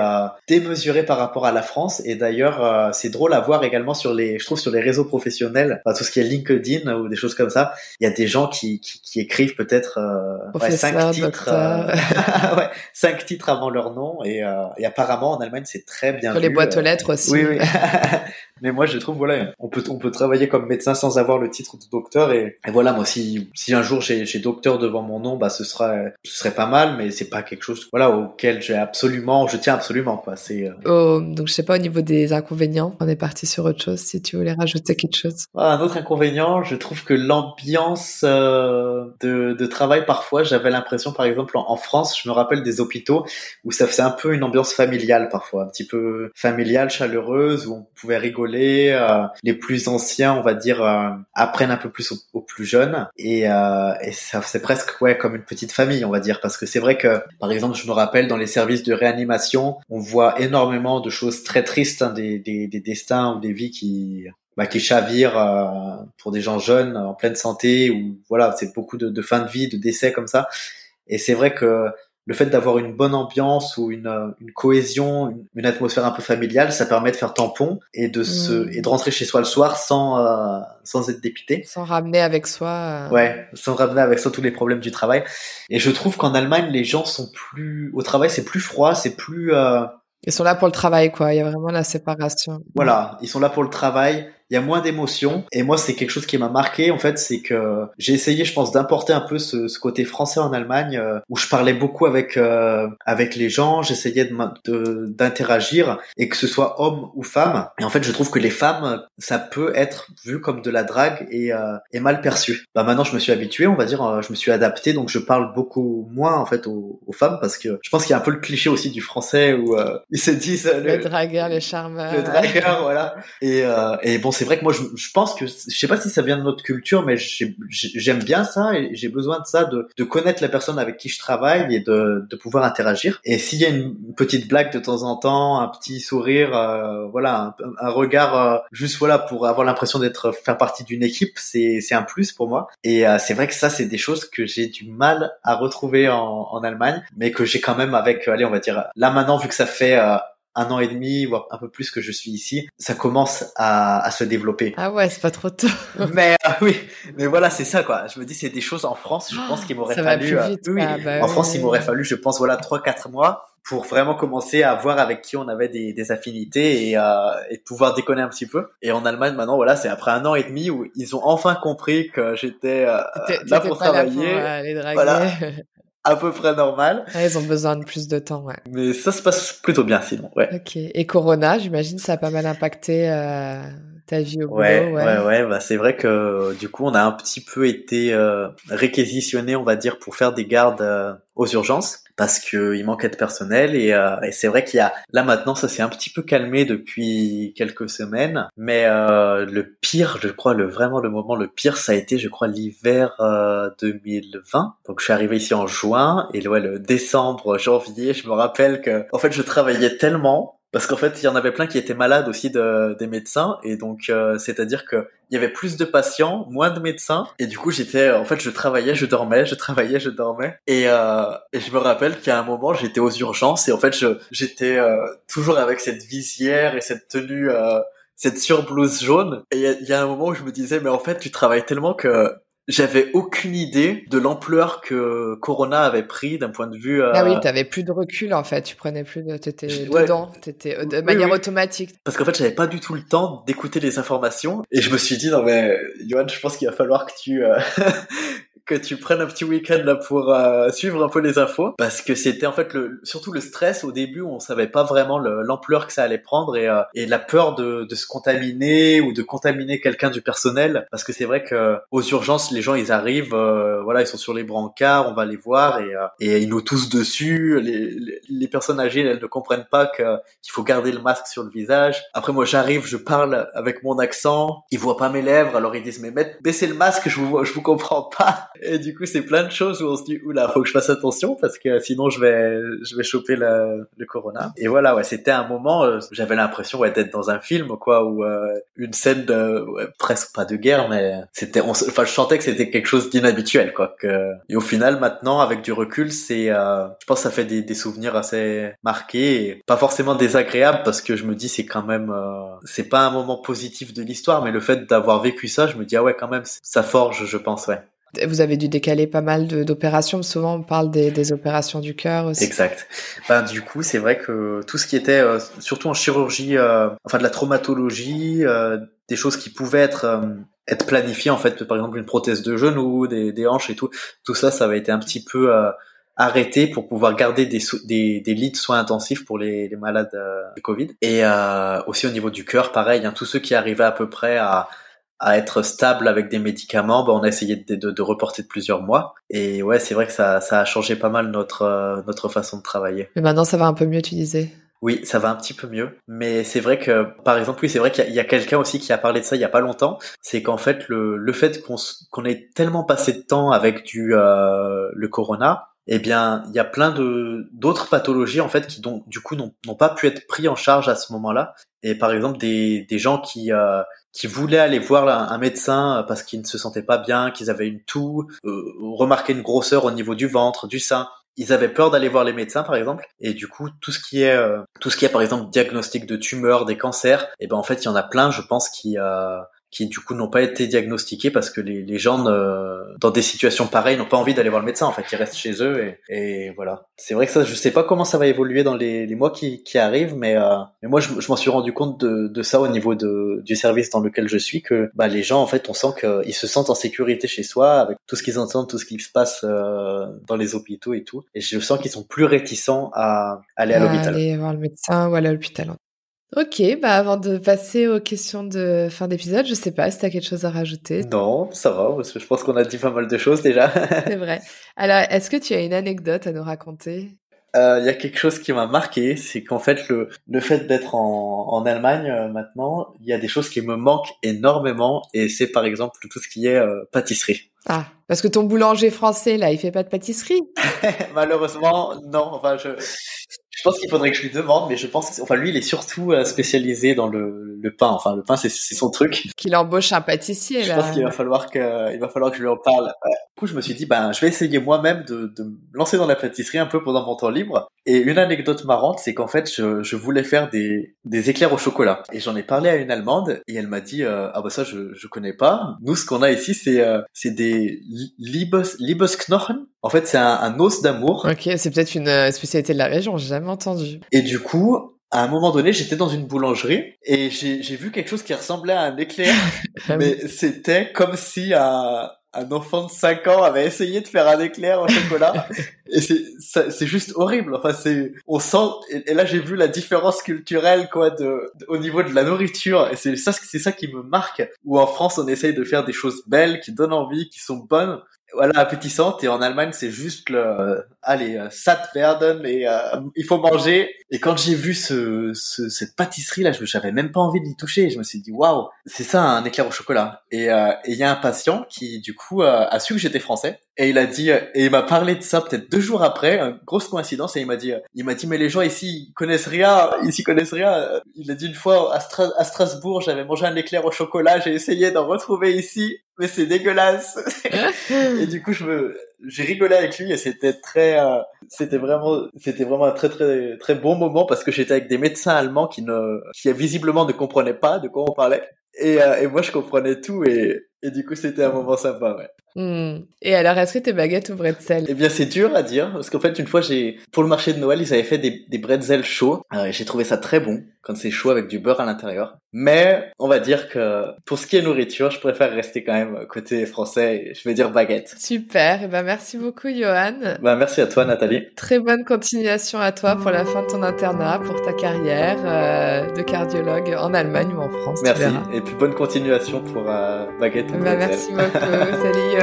démesurée par rapport à la France. Et d'ailleurs, c'est drôle à voir également sur les, je trouve sur les réseaux professionnels, enfin, tout ce qui est LinkedIn ou des choses comme ça, il y a des gens qui, qui, qui écrivent peut-être euh, cinq titres, euh, (laughs) ouais, (laughs) cinq titres avant leur nom et, euh, et apparemment en Allemagne c'est très bien. Sur les boîtes aux lettres aussi. Oui, oui. (laughs) Mais moi, je trouve, voilà, on peut, on peut travailler comme médecin sans avoir le titre de docteur. Et, et voilà, moi, si, si un jour j'ai, docteur devant mon nom, bah, ce sera, ce serait pas mal, mais c'est pas quelque chose, voilà, auquel j'ai absolument, je tiens absolument, quoi. C'est, euh, Oh, donc je sais pas au niveau des inconvénients, on est parti sur autre chose. Si tu voulais rajouter quelque chose. Ah, un autre inconvénient, je trouve que l'ambiance euh, de, de travail parfois, j'avais l'impression, par exemple, en, en France, je me rappelle des hôpitaux où ça faisait un peu une ambiance familiale parfois, un petit peu familiale, chaleureuse, où on pouvait rigoler. Euh, les plus anciens, on va dire, euh, apprennent un peu plus aux, plus jeunes, et, euh, et ça c'est presque ouais comme une petite famille, on va dire, parce que c'est vrai que, par exemple, je me rappelle dans les services de réanimation, on voit énormément de choses très tristes, hein, des, des, des destins ou des vies qui bah, qui chavirent euh, pour des gens jeunes en pleine santé ou voilà c'est beaucoup de, de de vie de décès comme ça. Et c'est vrai que le fait d'avoir une bonne ambiance ou une, euh, une cohésion, une, une atmosphère un peu familiale, ça permet de faire tampon et de se Mm. et de rentrer chez soi le soir sans euh, sans être dépité. Sans ramener avec soi. euh, Ouais, sans ramener avec ça tous les problèmes du travail. Et je trouve qu'en Allemagne, les gens sont plus au travail, c'est plus froid, c'est plus euh, Ils sont là pour le travail, quoi. Il y a vraiment la séparation. voilà, ils sont là pour le travail. Il y a moins d'émotions. Et moi, c'est quelque chose qui m'a marqué, en fait, c'est que j'ai essayé, je pense, d'importer un peu ce, ce côté français en Allemagne, euh, où je parlais beaucoup avec euh, avec les gens, j'essayais de m'in- de- d'interagir, et que ce soit homme ou femme. Et en fait, je trouve que les femmes, ça peut être vu comme de la drague et, euh, et mal perçu. Bah maintenant, je me suis habitué, on va dire, euh, je me suis adapté, donc je parle beaucoup moins en fait aux, aux femmes, parce que je pense qu'il y a un peu le cliché aussi du français où euh, ils se disent euh, Le dragueur, le charmeur. le dragueur, voilà. Et, euh, et bon, c'est vrai que moi, je, pense que, je sais pas si ça vient de notre culture, mais j'ai- j'aime bien ça et j'ai besoin de ça, de, connaître la personne avec qui je travaille et de, pouvoir interagir. Et s'il y a une petite blague de temps en temps, un petit sourire, euh, voilà, un, regard euh, juste voilà pour avoir l'impression d'être faire partie d'une équipe, c'est c'est un plus pour moi. Et euh, c'est vrai que ça, c'est des choses que j'ai du mal à retrouver en, Allemagne, mais que j'ai quand même avec, allez, on va dire, là maintenant vu que ça fait un an et demi, voire un peu plus que je suis ici, ça commence à, à se développer. Ah ouais, c'est pas trop tôt. (laughs) mais euh, oui, mais voilà, c'est ça quoi. Je me dis, c'est des choses en France, je pense qu'il m'aurait fallu. euh, vite, oui, quoi. Bah en oui, France, oui, il m'aurait oui. fallu, je pense, voilà, trois quatre mois pour vraiment commencer à voir avec qui on avait des, des affinités et, euh, et pouvoir déconner un petit peu. Et en Allemagne, maintenant, voilà, c'est après un an et demi où ils ont enfin compris que j'étais euh, là pour pas là pour travailler, euh, les draguer. Voilà. (laughs) à peu près normal. Ouais, ils ont besoin de plus de temps, ouais. Mais ça se passe plutôt bien sinon, ouais. Ok. Et Corona, j'imagine, ça a pas mal impacté euh, ta vie au Ouais, boulot, ouais, ouais, bah c'est vrai que du coup on a un petit peu été euh, réquisitionné, on va dire, pour faire des gardes euh, aux urgences parce que il manquait de personnel et, euh, et c'est vrai qu'il y a là maintenant ça s'est un petit peu calmé depuis quelques semaines, mais euh, le pire, je crois, le vraiment le moment le pire, ça a été, je crois, l'hiver euh, 2020. Donc je suis arrivé ici en juin et ouais, le décembre, janvier, je me rappelle que en fait je travaillais tellement parce qu'en fait, il y en avait plein qui étaient malades aussi de, des médecins, et donc euh, c'est-à-dire que il y avait plus de patients, moins de médecins, et du coup j'étais, en fait, je travaillais, je dormais, je travaillais, je dormais, et, euh, et je me rappelle qu'à un moment j'étais aux urgences, et en fait j'étais euh, toujours avec cette visière et cette tenue, euh, cette surblouse jaune, et il y, y a un moment où je me disais, mais en fait tu travailles tellement que j'avais aucune idée de l'ampleur que Corona avait pris d'un point de vue. euh, Ah oui, t'avais plus de recul en fait, tu prenais plus de, t'étais ouais. dedans, t'étais euh, de Oui, manière oui. automatique. Parce qu'en fait, j'avais pas du tout le temps d'écouter les informations. Et je me suis dit, non mais, Johan, je pense qu'il va falloir que tu, euh, (laughs) que tu prennes un petit week-end là pour euh, suivre un peu les infos. Parce que c'était en fait le, surtout le stress au début, où on savait pas vraiment le- l'ampleur que ça allait prendre et, euh, et la peur de, de se contaminer ou de contaminer quelqu'un du personnel. Parce que c'est vrai que aux urgences, les gens, ils arrivent, euh, voilà, ils sont sur les brancards, on va les voir et, euh, et ils nous toussent dessus. Les, les, les personnes âgées, elles ne comprennent pas qu'il faut garder le masque sur le visage. Après moi j'arrive, je parle avec mon accent, ils voient pas mes lèvres, alors ils disent mais mettez, baissez le masque, je vous je vous comprends pas. Et du coup c'est plein de choses où on se dit oula faut que je fasse attention parce que sinon je vais je vais choper le, le corona. Et voilà ouais c'était un moment euh, j'avais l'impression ouais, d'être dans un film quoi où euh, une scène de ouais, presque pas de guerre mais c'était enfin je sentais que c'était quelque chose d'inhabituel quoi que et au final maintenant avec du recul c'est euh, je pense que ça fait des, des souvenirs assez marqués et pas forcément désagréables parce que je me dis c'est quand même euh, c'est pas un moment positif de l'histoire mais le fait d'avoir vécu ça je me dis ah ouais quand même ça forge je pense ouais Vous avez dû décaler pas mal d'opérations. Souvent, on parle des, opérations du cœur aussi. Exact. Ben, du coup, c'est vrai que tout ce qui était, euh, surtout en chirurgie, euh, enfin de la traumatologie, euh, des choses qui pouvaient être planifiées, en fait, par exemple une prothèse de genou, des, des hanches et tout, tout ça, ça avait été un petit peu arrêté pour pouvoir garder des, lits de soins intensifs pour les, malades de Covid. Et aussi au niveau du cœur, pareil, hein, tous ceux qui arrivaient à peu près à à être stable avec des médicaments, bah, on a essayé de, de, de, reporter de plusieurs mois. Et ouais, c'est vrai que ça, ça a changé pas mal notre, euh, notre façon de travailler. Mais maintenant, ça va un peu mieux, tu disais? Oui, ça va un petit peu mieux. Mais c'est vrai que, par exemple, oui, c'est vrai qu'il y a, quelqu'un aussi qui a parlé de ça il y a pas longtemps. C'est qu'en fait, le, le fait qu'on qu'on ait tellement passé de temps avec du euh, le corona, eh bien, il y a plein de d'autres pathologies en fait qui donc du coup n'ont pas pu être pris en charge à ce moment-là. Et par exemple, des, des gens qui euh, qui voulaient aller voir un, médecin parce qu'ils ne se sentaient pas bien, qu'ils avaient une toux, euh, remarqué une grosseur au niveau du ventre, du sein. Ils avaient peur d'aller voir les médecins, par exemple, et du coup, tout ce qui est, euh, tout ce qui est, par exemple, diagnostic de tumeurs, des cancers, et eh ben en fait, il y en a plein, je pense, qui, euh, qui du coup n'ont pas été diagnostiqués parce que les, les gens dans des situations pareilles n'ont pas envie d'aller voir le médecin en fait. Ils restent chez eux et, et voilà. C'est vrai que ça je sais pas comment ça va évoluer dans les, les mois qui, qui arrivent mais, euh, mais moi je, je m'en suis rendu compte de, de ça au niveau de, du service dans lequel je suis que bah, les gens en fait on sent qu'ils se sentent en sécurité chez soi avec tout ce qu'ils entendent tout ce qui se passe euh, dans les hôpitaux et tout. Et je sens qu'ils sont plus réticents à aller à l'hôpital. aller voir le médecin ou aller à l'hôpital Ok, bah avant de passer aux questions de fin d'épisode, je sais pas si tu as quelque chose à rajouter. Non, ça va, parce que je pense qu'on a dit pas mal de choses déjà. (laughs) C'est vrai. Alors, est-ce que tu as une anecdote à nous raconter? Euh, il y a quelque chose qui m'a marqué, c'est qu'en fait le le fait d'être en, en Allemagne euh, maintenant, il y a des choses qui me manquent énormément et c'est par exemple tout ce qui est euh, pâtisserie. Ah, parce que ton boulanger français là, il fait pas de pâtisserie? (laughs) Malheureusement, non. Enfin, je je pense qu'il faudrait que je lui demande, mais je pense, que, enfin, lui, il est surtout euh, spécialisé dans le, le pain. Enfin, le pain, c'est son truc. Qu'il embauche un pâtissier, là. Je pense qu'il va falloir que, il va falloir que je lui en parle. Du coup, je me suis dit, ben, je vais essayer moi-même de, de me lancer dans la pâtisserie un peu pendant mon temps libre. Et une anecdote marrante, c'est qu'en fait, je, je, voulais faire des, des éclairs au chocolat. Et j'en ai parlé à une Allemande, et elle m'a dit, euh, ah bah ça, je, je connais pas. Nous, ce qu'on a ici, c'est, euh, c'est des Liebes, Liebesknochen. En fait, c'est un, un os d'amour. Ok, c'est peut-être une spécialité de la région, j'ai jamais entendu. Et du coup, à un moment donné, j'étais dans une boulangerie et j'ai vu quelque chose qui ressemblait à un éclair, (laughs) ah mais c'était comme si un, un enfant de 5 ans avait essayé de faire un éclair au chocolat. (laughs) Et c'est c'est juste horrible. Enfin c'est on sent et, là j'ai vu la différence culturelle quoi de, au niveau de la nourriture. Et c'est ça c'est ça qui me marque. Où en France on essaye de faire des choses belles qui donnent envie qui sont bonnes voilà appétissante. Et en Allemagne c'est juste le allez euh, satt werden et euh, il faut manger. Et quand j'ai vu ce, ce, cette pâtisserie là je j'avais même pas envie d'y toucher. Je me suis dit waouh c'est ça un éclair au chocolat. Et euh, il y a un patient qui du coup a su que j'étais français. Et il a dit et il m'a parlé de ça peut-être deux jours après. Une grosse coïncidence. Et il m'a dit il m'a dit mais les gens ici ils connaissent rien. Ici connaissent rien. Il a dit une fois à Strasbourg j'avais mangé un éclair au chocolat. J'ai essayé d'en retrouver ici mais c'est dégueulasse. et du coup, je me, j'ai rigolé avec lui et c'était très, euh, c'était vraiment, c'était vraiment un très très très bon moment parce que j'étais avec des médecins allemands qui ne, qui visiblement ne comprenaient pas de quoi on parlait. Et, euh, et moi, je comprenais tout et, et du coup, c'était un moment sympa, ouais. Et alors, est-ce que tes baguettes ou bretzels Eh bien, c'est dur à dire parce qu'en fait, une fois, j'ai pour le marché de Noël, ils avaient fait des, des bretzels chauds. Euh, j'ai trouvé ça très bon quand c'est chaud avec du beurre à l'intérieur. Mais on va dire que pour ce qui est nourriture, je préfère rester quand même côté français. je vais dire baguette. Super. Et eh ben merci beaucoup, Johan. Ben, merci à toi, Nathalie. Très bonne continuation à toi pour la fin de ton internat, pour ta carrière euh, de cardiologue en Allemagne ou en France. Merci. Et puis bonne continuation pour euh, baguette. Ben, merci beaucoup. (laughs) Salut,